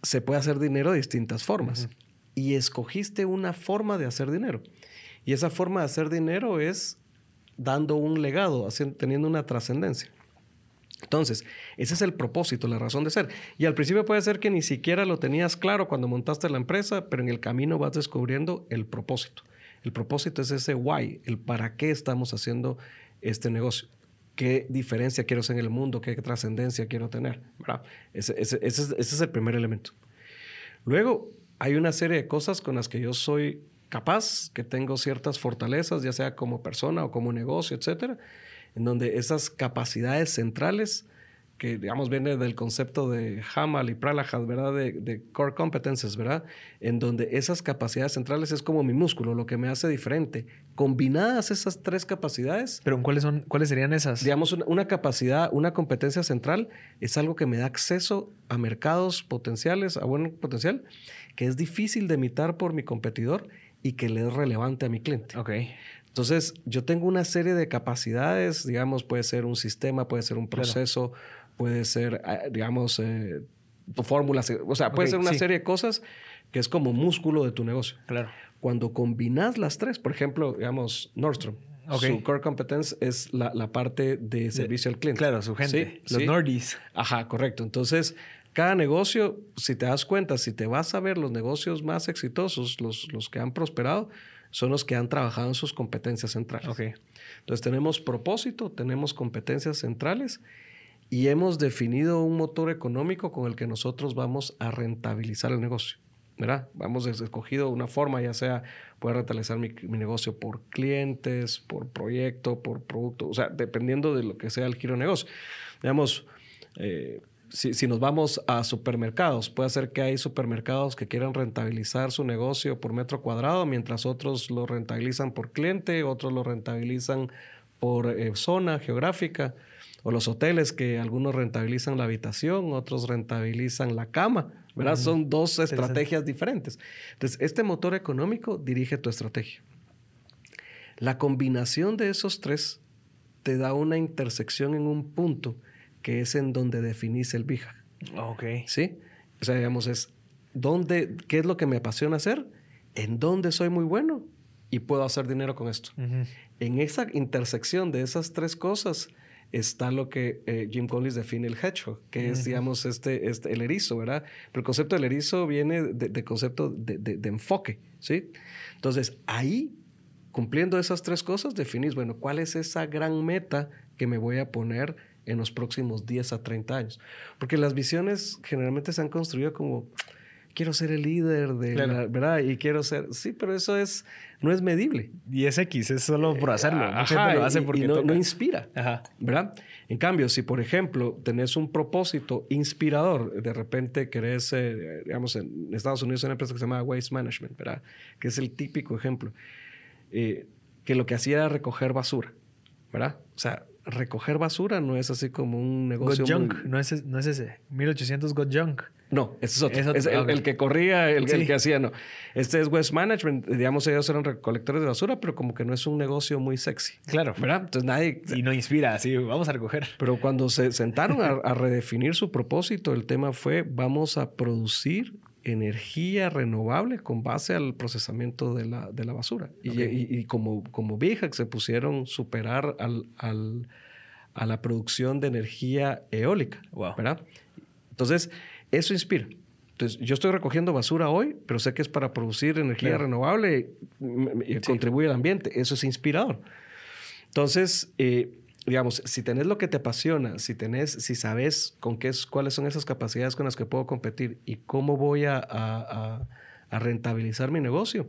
se puede hacer dinero de distintas formas. Y escogiste una forma de hacer dinero. Y esa forma de hacer dinero es dando un legado, teniendo una trascendencia. Entonces, ese es el propósito, la razón de ser. Y al principio puede ser que ni siquiera lo tenías claro cuando montaste la empresa, pero en el camino vas descubriendo el propósito. El propósito es ese why, el para qué estamos haciendo este negocio. ¿Qué diferencia quiero hacer en el mundo? ¿Qué trascendencia quiero tener? Ese, es, el primer elemento. Luego, hay una serie de cosas con las que yo soy capaz, que tengo ciertas fortalezas, ya sea como persona o como negocio, etcétera, en donde esas capacidades centrales que digamos viene del concepto de Hamal y Pralahad, ¿verdad? De, core competences, ¿verdad? En donde esas capacidades centrales es como mi músculo, lo que me hace diferente. Combinadas esas tres capacidades. ¿Pero cuáles, son, cuáles serían esas? Digamos, una, capacidad, una competencia central es algo que me da acceso a mercados potenciales, a buen potencial, que es difícil de imitar por mi competidor y que le es relevante a mi cliente. Ok. Entonces, yo tengo una serie de capacidades, digamos, puede ser un sistema, puede ser un proceso, puede ser, ah, digamos, eh, fórmulas, o sea, puede ser una serie de cosas que es como músculo de tu negocio. Claro. Cuando combinas las tres, por ejemplo, digamos, Nordstrom. Su core competence es la, la parte de servicio al cliente. Claro, su gente. los Nordis. Ajá, correcto. Entonces, cada negocio, si te das cuenta, si te vas a ver los negocios más exitosos, los, los que han prosperado, son los que han trabajado en sus competencias centrales. Okay. Entonces, tenemos propósito, tenemos competencias centrales y hemos definido un motor económico con el que nosotros vamos a rentabilizar el negocio. ¿verdad? Hemos escogido una forma, ya sea poder rentabilizar mi, negocio por clientes, por proyecto, por producto, o sea, dependiendo de lo que sea el giro negocio. Digamos, eh, si, nos vamos a supermercados, puede ser que hay supermercados que quieran rentabilizar su negocio por metro cuadrado, mientras otros lo rentabilizan por cliente, otros lo rentabilizan por eh, zona geográfica, o los hoteles que algunos rentabilizan la habitación, otros rentabilizan la cama, ¿verdad? Son dos estrategias diferentes. Entonces, este motor económico dirige tu estrategia. La combinación de esos tres te da una intersección en un punto que es en donde definís el BIJA. Ok. ¿Sí? O sea, digamos, es dónde, qué es lo que me apasiona hacer, en dónde soy muy bueno y puedo hacer dinero con esto. En esa intersección de esas tres cosas está lo que eh, Jim Collins define el hedgehog, que es, digamos, este, este, el erizo, ¿verdad? Pero el concepto del erizo viene de, concepto de, de, enfoque, ¿sí? Entonces, ahí, cumpliendo esas tres cosas, definís, bueno, ¿cuál es esa gran meta que me voy a poner en los próximos 10 a 30 años. Porque las visiones generalmente se han construido como, quiero ser el líder de la, ¿verdad? Y quiero ser, sí, pero eso es, no es medible. Y es X, es solo por hacerlo. Ajá, lo hace porque no, no, inspira, Ajá. ¿verdad? En cambio, si por ejemplo tenés un propósito inspirador, de repente querés, eh, digamos, en Estados Unidos hay una empresa que se llama Waste Management, ¿verdad? Que es el típico ejemplo, eh, que lo que hacía era recoger basura, ¿verdad? O sea, recoger basura no es así como un negocio. God Junk, no, es, no es ese. 1800 God Junk. No, ese es otro. Es, el, que corría, el, que hacía, no. Este es West Management. Digamos, ellos eran recolectores de basura, pero como que no es un negocio muy sexy. Claro. ¿Verdad? Entonces nadie. Y no inspira, así, vamos a recoger. Pero cuando se sentaron a redefinir su propósito, el tema fue: vamos a producir energía renovable con base al procesamiento de la, de la basura. Y, como, como vieja se pusieron superar al, al, a la producción de energía eólica. ¿verdad? Entonces, eso inspira. Entonces, yo estoy recogiendo basura hoy, pero sé que es para producir energía renovable y contribuye al ambiente. Eso es inspirador. Entonces, eh, digamos, si tenés lo que te apasiona, si tenés, si sabes con qué es, cuáles son esas capacidades con las que puedo competir y cómo voy a, a, rentabilizar mi negocio,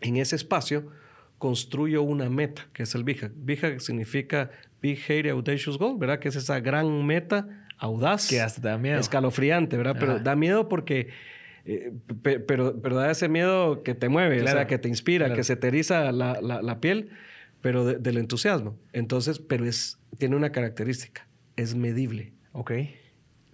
en ese espacio construyo una meta, que es el BIJA. BIJA significa Big Hairy Audacious Goal, ¿verdad? Que es esa gran meta audaz. Que hasta da miedo. Escalofriante, ¿verdad? Pero da miedo porque... Eh, pero, pero da ese miedo que te mueve, o sea, que te inspira, que se te eriza la, la, la piel pero del entusiasmo. Entonces, pero es, tiene una característica, es medible. Ok.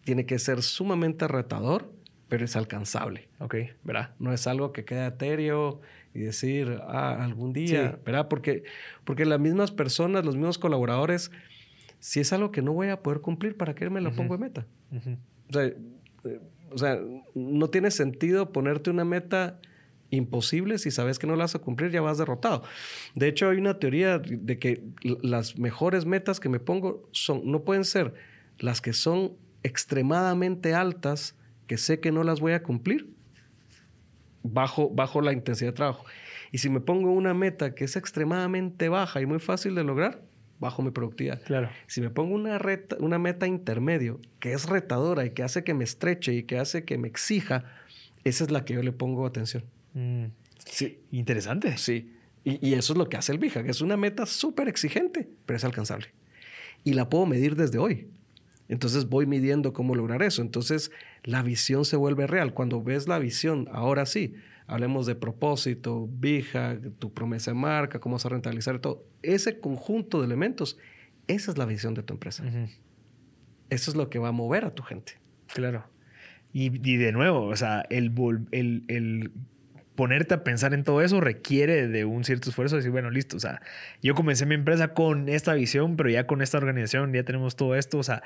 Tiene que ser sumamente retador, pero es alcanzable. Ok. ¿Verdad? No es algo que quede etéreo y decir, ah, algún día, ¿verdad? Porque, porque las mismas personas, los mismos colaboradores, si es algo que no voy a poder cumplir, ¿para qué me lo pongo de meta? o, sea, eh, o sea, no tiene sentido ponerte una meta imposible, si sabes que no la vas a cumplir, ya vas derrotado. De hecho, hay una teoría de que las mejores metas que me pongo son, no pueden ser las que son extremadamente altas, que sé que no las voy a cumplir, bajo, bajo la intensidad de trabajo. Y si me pongo una meta que es extremadamente baja y muy fácil de lograr, bajo mi productividad. Claro. Si me pongo una, una meta intermedio que es retadora y que hace que me estreche y que hace que me exija, esa es la que yo le pongo atención. Mm. Sí. Interesante. Sí. Y, eso es lo que hace el que es una meta súper exigente, pero es alcanzable. Y la puedo medir desde hoy. Entonces voy midiendo cómo lograr eso. Entonces la visión se vuelve real. Cuando ves la visión, ahora sí, hablemos de propósito, VIJA, tu promesa de marca, cómo vas a rentabilizar todo. Ese conjunto de elementos, esa es la visión de tu empresa. Eso es lo que va a mover a tu gente. Claro. Y, de nuevo, o sea, el, el, el ponerte a pensar en todo eso requiere de un cierto esfuerzo. Decir, bueno, listo, o sea, yo comencé mi empresa con esta visión, pero ya con esta organización ya tenemos todo esto, o sea,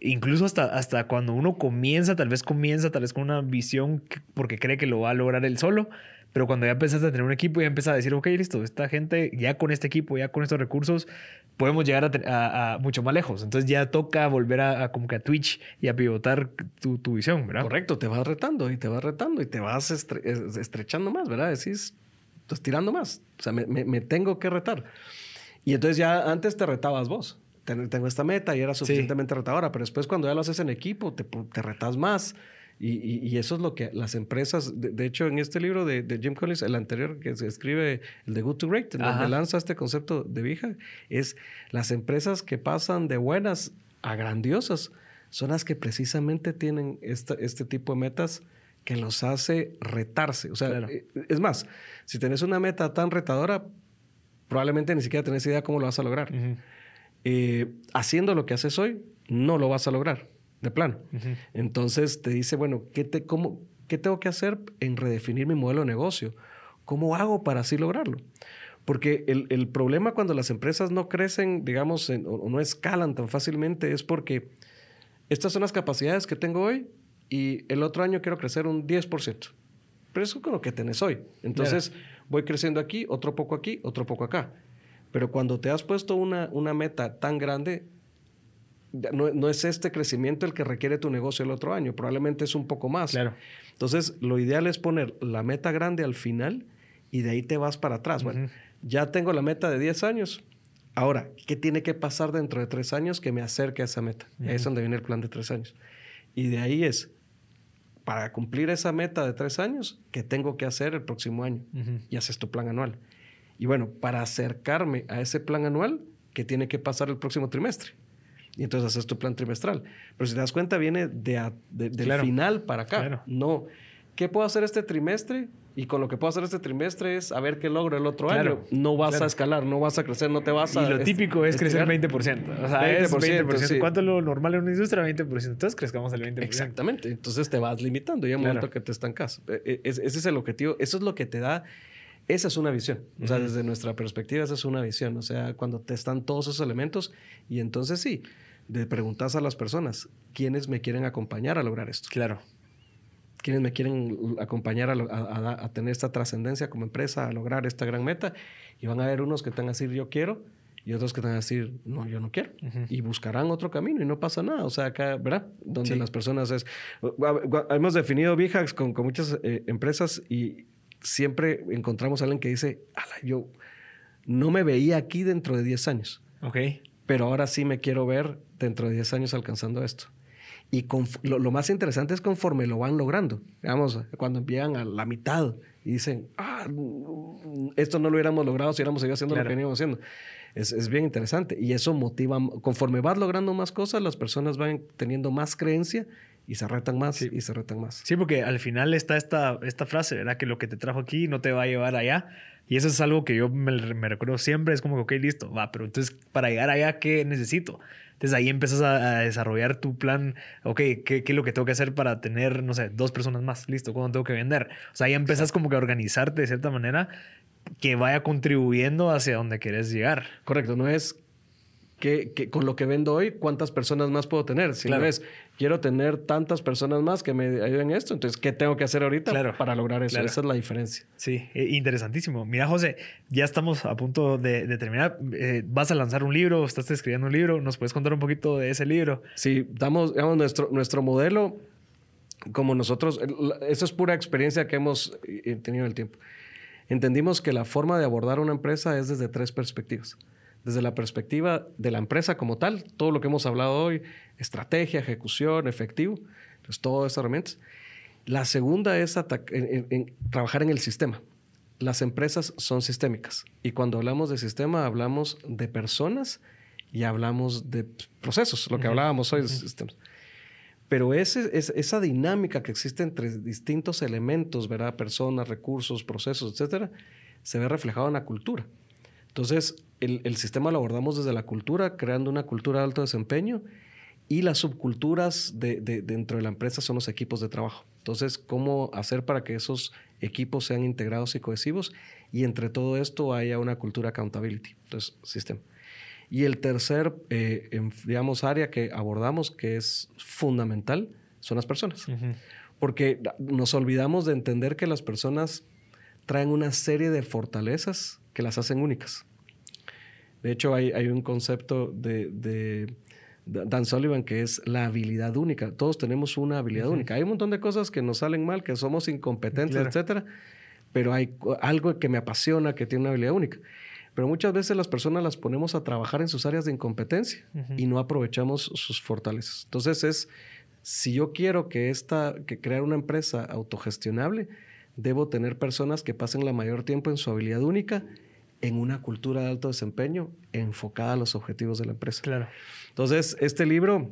incluso hasta, hasta cuando uno comienza, tal vez comienza tal vez con una visión porque cree que lo va a lograr él solo, pero cuando ya empezaste a tener un equipo, ya empiezas a decir, ok, listo, esta gente, ya con este equipo, ya con estos recursos, podemos llegar a, mucho más lejos. Entonces ya toca volver a, como que a Twitch y a pivotar tu, tu, visión, ¿verdad? Correcto, te vas retando y te vas retando y te vas estrechando más, ¿verdad? Decís, estás tirando más. O sea, me, me, tengo que retar. Y entonces ya antes te retabas vos. Tengo esta meta y era suficientemente retadora, pero después cuando ya lo haces en equipo, te, te retas más Y, eso es lo que las empresas, de, hecho, en este libro de, Jim Collins, el anterior que se escribe, el de Good to Great, donde lanza este concepto de vieja, es las empresas que pasan de buenas a grandiosas, son las que precisamente tienen este tipo de metas que los hace retarse. O sea, eh, es más, si tenés una meta tan retadora, probablemente ni siquiera tenés idea cómo lo vas a lograr. Eh, haciendo lo que haces hoy, no lo vas a lograr de plano. Entonces te dice, bueno, ¿qué, te, cómo, ¿qué tengo que hacer en redefinir mi modelo de negocio? ¿Cómo hago para así lograrlo? Porque el, problema cuando las empresas no crecen, digamos, o, no escalan tan fácilmente es porque estas son las capacidades que tengo hoy y el otro año quiero crecer un 10%. Pero eso es con lo que tenés hoy. Entonces voy creciendo aquí, otro poco aquí, otro poco acá. Pero cuando te has puesto una, una meta tan grande, no, es este crecimiento el que requiere tu negocio el otro año, probablemente es un poco más. Claro. Entonces, lo ideal es poner la meta grande al final y de ahí te vas para atrás. Bueno, ya tengo la meta de 10 años. Ahora, ¿qué tiene que pasar dentro de 3 años que me acerque a esa meta? Ahí es donde viene el plan de 3 años. Y de ahí es, para cumplir esa meta de 3 años, ¿qué tengo que hacer el próximo año? Y haces tu plan anual. Y bueno, para acercarme a ese plan anual, ¿qué tiene que pasar el próximo trimestre? Y entonces haces tu plan trimestral. Pero si te das cuenta, viene de, del final para acá. No, ¿qué puedo hacer este trimestre? Y con lo que puedo hacer este trimestre es a ver qué logro el otro año. No vas a escalar, no vas a crecer, no te vas a... Y lo típico es crecer 20%. O sea, es 20%. ¿Cuánto es lo normal en una industria? 20%. Entonces crezcamos el 20%. Exactamente. Entonces te vas limitando y hay un momento que te estancas. E, e, ese es el objetivo. Eso es lo que te da... Esa es una visión. O sea, desde nuestra perspectiva, esa es una visión. O sea, cuando te están todos esos elementos y entonces sí, de preguntas a las personas, ¿quiénes me quieren acompañar a lograr esto? Claro. ¿Quiénes me quieren acompañar a, tener esta trascendencia como empresa, a lograr esta gran meta? Y van a haber unos que te van a decir yo quiero y otros que te van a decir no, yo no quiero. Y buscarán otro camino y no pasa nada. O sea, acá, ¿verdad? Donde las personas es... Hemos definido VIJAX con, con muchas eh, empresas y siempre encontramos a alguien que dice, yo no me veía aquí dentro de 10 años. Ok pero ahora sí me quiero ver dentro de 10 años alcanzando esto. Y lo, más interesante es conforme lo van logrando. Digamos, cuando llegan a la mitad y dicen, ah, esto no lo hubiéramos logrado si hubiéramos seguido haciendo lo que veníamos haciendo. Es, es, bien interesante. Y eso motiva, conforme vas logrando más cosas, las personas van teniendo más creencia y se retan más y se retan más. Sí, porque al final está esta, esta frase, ¿verdad? Que lo que te trajo aquí no te va a llevar allá. Y eso es algo que yo me, recuerdo siempre, es como que, ok, listo, va, pero entonces para llegar allá, ¿qué necesito? Entonces ahí empiezas a, desarrollar tu plan, ok, ¿qué, es lo que tengo que hacer para tener, no sé, dos personas más? Listo, ¿cuándo tengo que vender? O sea, ahí empiezas como que a organizarte de cierta manera que vaya contribuyendo hacia donde quieres llegar. Correcto, no es que, con lo que vendo hoy, ¿cuántas personas más puedo tener? Si claro. ves, quiero tener tantas personas más que me ayuden en esto, entonces, ¿qué tengo que hacer ahorita para lograr eso? Esa es la diferencia. Sí, e, interesantísimo. Mira, José, ya estamos a punto de, terminar. Eh, vas a lanzar un libro, estás escribiendo un libro, ¿nos puedes contar un poquito de ese libro? Sí, damos, digamos, nuestro, nuestro modelo, como nosotros, eso es pura experiencia que hemos eh, tenido en el tiempo. Entendimos que la forma de abordar una empresa es desde tres perspectivas desde la perspectiva de la empresa como tal, todo lo que hemos hablado hoy, estrategia, ejecución, efectivo, pues todas esas herramientas. La segunda es trabajar en el sistema. Las empresas son sistémicas y cuando hablamos de sistema hablamos de personas y hablamos de procesos, lo que hablábamos hoy de sistemas. Pero ese, esa dinámica que existe entre distintos elementos, ¿verdad? personas, recursos, procesos, etcétera, se ve reflejado en la cultura. Entonces, el, sistema lo abordamos desde la cultura, creando una cultura de alto desempeño y las subculturas de, dentro de la empresa son los equipos de trabajo. Entonces, ¿cómo hacer para que esos equipos sean integrados y cohesivos? Y entre todo esto haya una cultura accountability, entonces, sistema. Y el tercer, eh, digamos, área que abordamos, que es fundamental, son las personas. Porque nos olvidamos de entender que las personas traen una serie de fortalezas que las hacen únicas. De hecho, hay, un concepto de, Dan Sullivan que es la habilidad única. Todos tenemos una habilidad única. Hay un montón de cosas que nos salen mal, que somos incompetentes, etcétera, pero hay algo que me apasiona, que tiene una habilidad única. Pero muchas veces las personas las ponemos a trabajar en sus áreas de incompetencia y no aprovechamos sus fortalezas. Entonces es si yo quiero que, esta, que crear una empresa autogestionable, debo tener personas que pasen la mayor tiempo en su habilidad única en una cultura de alto desempeño enfocada a los objetivos de la empresa. Claro. Entonces, este libro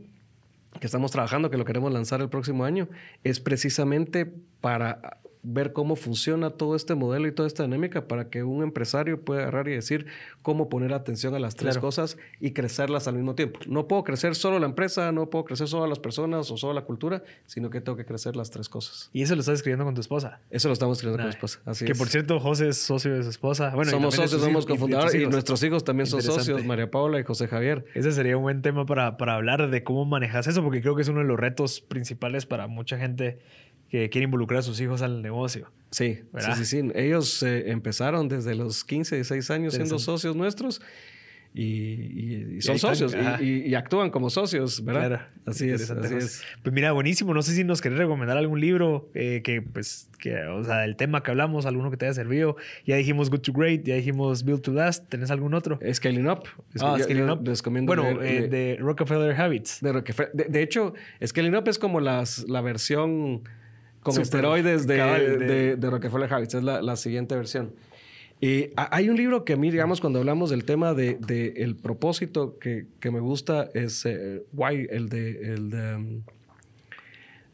que estamos trabajando, que lo queremos lanzar el próximo año, es precisamente para ver cómo funciona todo este modelo y toda esta dinámica para que un empresario pueda agarrar y decir cómo poner atención a las tres cosas y crecerlas al mismo tiempo. No puedo crecer solo la empresa, no puedo crecer solo las personas o solo la cultura, sino que tengo que crecer las tres cosas. ¿Y eso lo estás escribiendo con tu esposa? Eso lo estamos escribiendo con mi esposa. Así que por cierto, José es socio de su esposa. Bueno, somos socios, somos cofundadores y, nuestros hijos también son socios, María Paula y José Javier. Ese sería un buen tema para, para hablar de cómo manejas eso, porque creo que es uno de los retos principales para mucha gente que quiere involucrar a sus hijos al negocio. Sí, sí, sí, sí, Ellos eh, empezaron desde los 15, 16 años siendo socios nuestros y, son socios y, actúan como socios, ¿verdad? Claro. Así es, así es. Pues mira, buenísimo. No sé si nos querés recomendar algún libro eh, que, pues, que, o sea, el tema que hablamos, alguno que te haya servido. Ya dijimos Good to Great, ya dijimos Build to Last. ¿Tenés algún otro? Scaling Up. Ah, Scaling Up. bueno, eh, de Rockefeller Habits. De, Rockefeller. de, hecho, Scaling Up es como las, la versión con esteroides de, de, Rockefeller Habits. Es la, siguiente versión. Y hay un libro que a mí, digamos, cuando hablamos del tema de, el propósito que, me gusta es eh, Why, el de, el de um,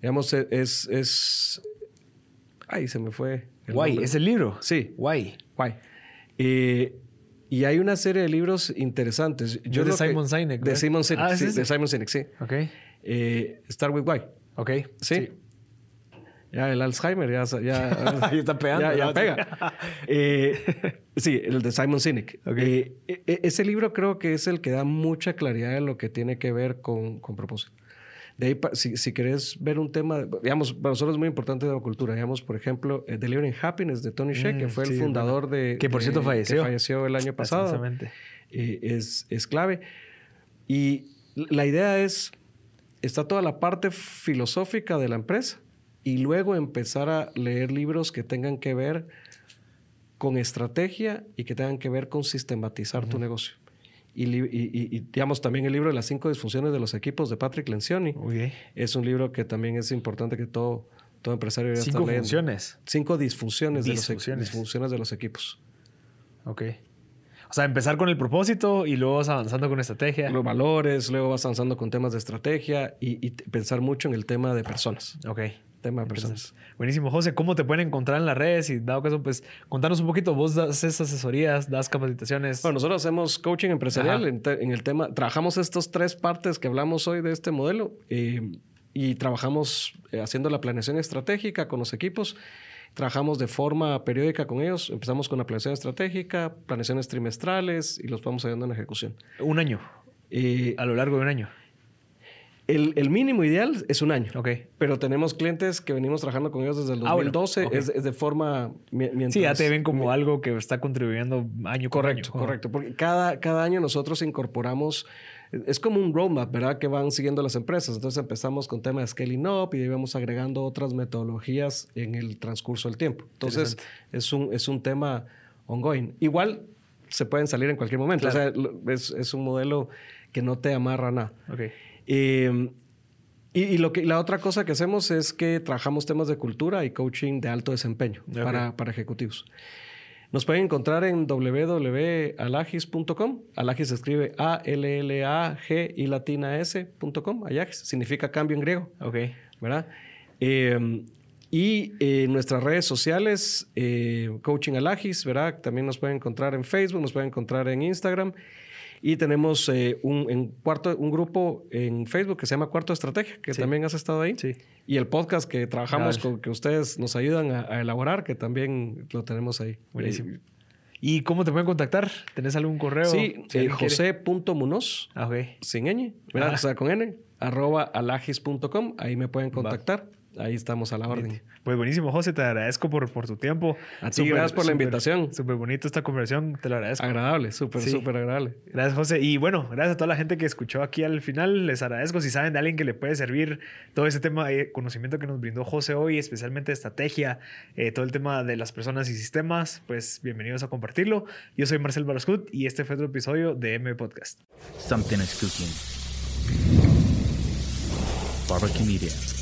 digamos, e, es, es, ay, se me fue. Why, ¿es el libro? Sí. Why. Why. y hay una serie de libros interesantes. Yo de Simon Sinek. De Simon Sinek, ah, sí, de Simon Sinek, sí. Ok. Eh, Start with Why. Ok. sí. Ya el Alzheimer ya, ya, está pegando. Ya, pega. Eh, sí, el de Simon Sinek. Eh, e, e, ese libro creo que es el que da mucha claridad en lo que tiene que ver con, con propósito. De ahí, si, si querés ver un tema, digamos, para nosotros es muy importante de la cultura. Digamos, por ejemplo, eh, Delivering Happiness de Tony que mm, fue el fundador de... Que por cierto falleció. Que falleció el año pasado. es, es clave. Y la idea es, está toda la parte filosófica de la empresa y luego empezar a leer libros que tengan que ver con estrategia y que tengan que ver con sistematizar tu negocio. Y, digamos también el libro de las cinco disfunciones de los equipos de Patrick Lencioni. Es un libro que también es importante que todo, todo empresario debe estar leyendo. Funciones. Cinco disfunciones, De, los, disfunciones de los equipos. Ok. O sea, empezar con el propósito y luego vas avanzando con estrategia. Los valores, luego vas avanzando con temas de estrategia y, y pensar mucho en el tema de personas. Ok tema de personas. Buenísimo, José. ¿Cómo te pueden encontrar en las redes? Y dado caso, pues contanos un poquito. Vos das asesorías, das capacitaciones. Bueno, nosotros hacemos coaching empresarial en, el tema. Trabajamos estas tres partes que hablamos hoy de este modelo eh, y trabajamos eh, haciendo la planeación estratégica con los equipos. Trabajamos de forma periódica con ellos. Empezamos con la planeación estratégica, planeaciones trimestrales y los vamos ayudando en ejecución. Un año. Eh, a lo largo de un año. El, mínimo ideal es un año. Ok. Pero tenemos clientes que venimos trabajando con ellos desde el 2012. Ah, es, de forma... sí, ya te ven como algo que está contribuyendo año correcto, año. Correcto, Porque cada, cada año nosotros incorporamos... Es como un roadmap, ¿verdad? Que van siguiendo las empresas. Entonces empezamos con temas de scaling up y vamos agregando otras metodologías en el transcurso del tiempo. Entonces es un, es un tema ongoing. Igual se pueden salir en cualquier momento. O sea, es, es, un modelo que no te amarra nada. Okay. Em, y, lo que, la otra cosa que hacemos es que trabajamos temas de cultura y coaching de alto desempeño para, para, ejecutivos. Nos pueden encontrar en www.alagis.com. Alagis se escribe A-L-L-A-G y latina S.com. Alagis significa cambio en griego. Ok. ¿Verdad? Em, y en nuestras redes sociales, eh, Coaching Alagis, ¿verdad? También nos pueden encontrar en Facebook, nos pueden encontrar en Instagram. Y tenemos eh, un, cuarto, un grupo en Facebook que se llama Cuarto Estrategia, que también has estado ahí. Sí. Y el podcast que trabajamos con, que ustedes nos ayudan a, elaborar, que también lo tenemos ahí. Buenísimo. ¿Y cómo te pueden contactar? ¿Tenés algún correo? Sí, si eh, josé.munoz, ah, sin ñ, ¿verdad? O sea, con n, arroba alagis.com, ahí me pueden contactar. Ahí estamos a la orden. Pues buenísimo, José. Te agradezco por, por tu tiempo. A ti, gracias por la invitación. Súper bonito esta conversación. Te lo agradezco. Agradable, súper, súper agradable. Gracias, José. Y bueno, gracias a toda la gente que escuchó aquí al final. Les agradezco. Si saben de alguien que le puede servir todo ese tema de conocimiento que nos brindó José hoy, especialmente estrategia, eh, todo el tema de las personas y sistemas, pues bienvenidos a compartirlo. Yo soy Marcel Barascut y este fue otro episodio de M Podcast. Something is cooking. Barbecue Media.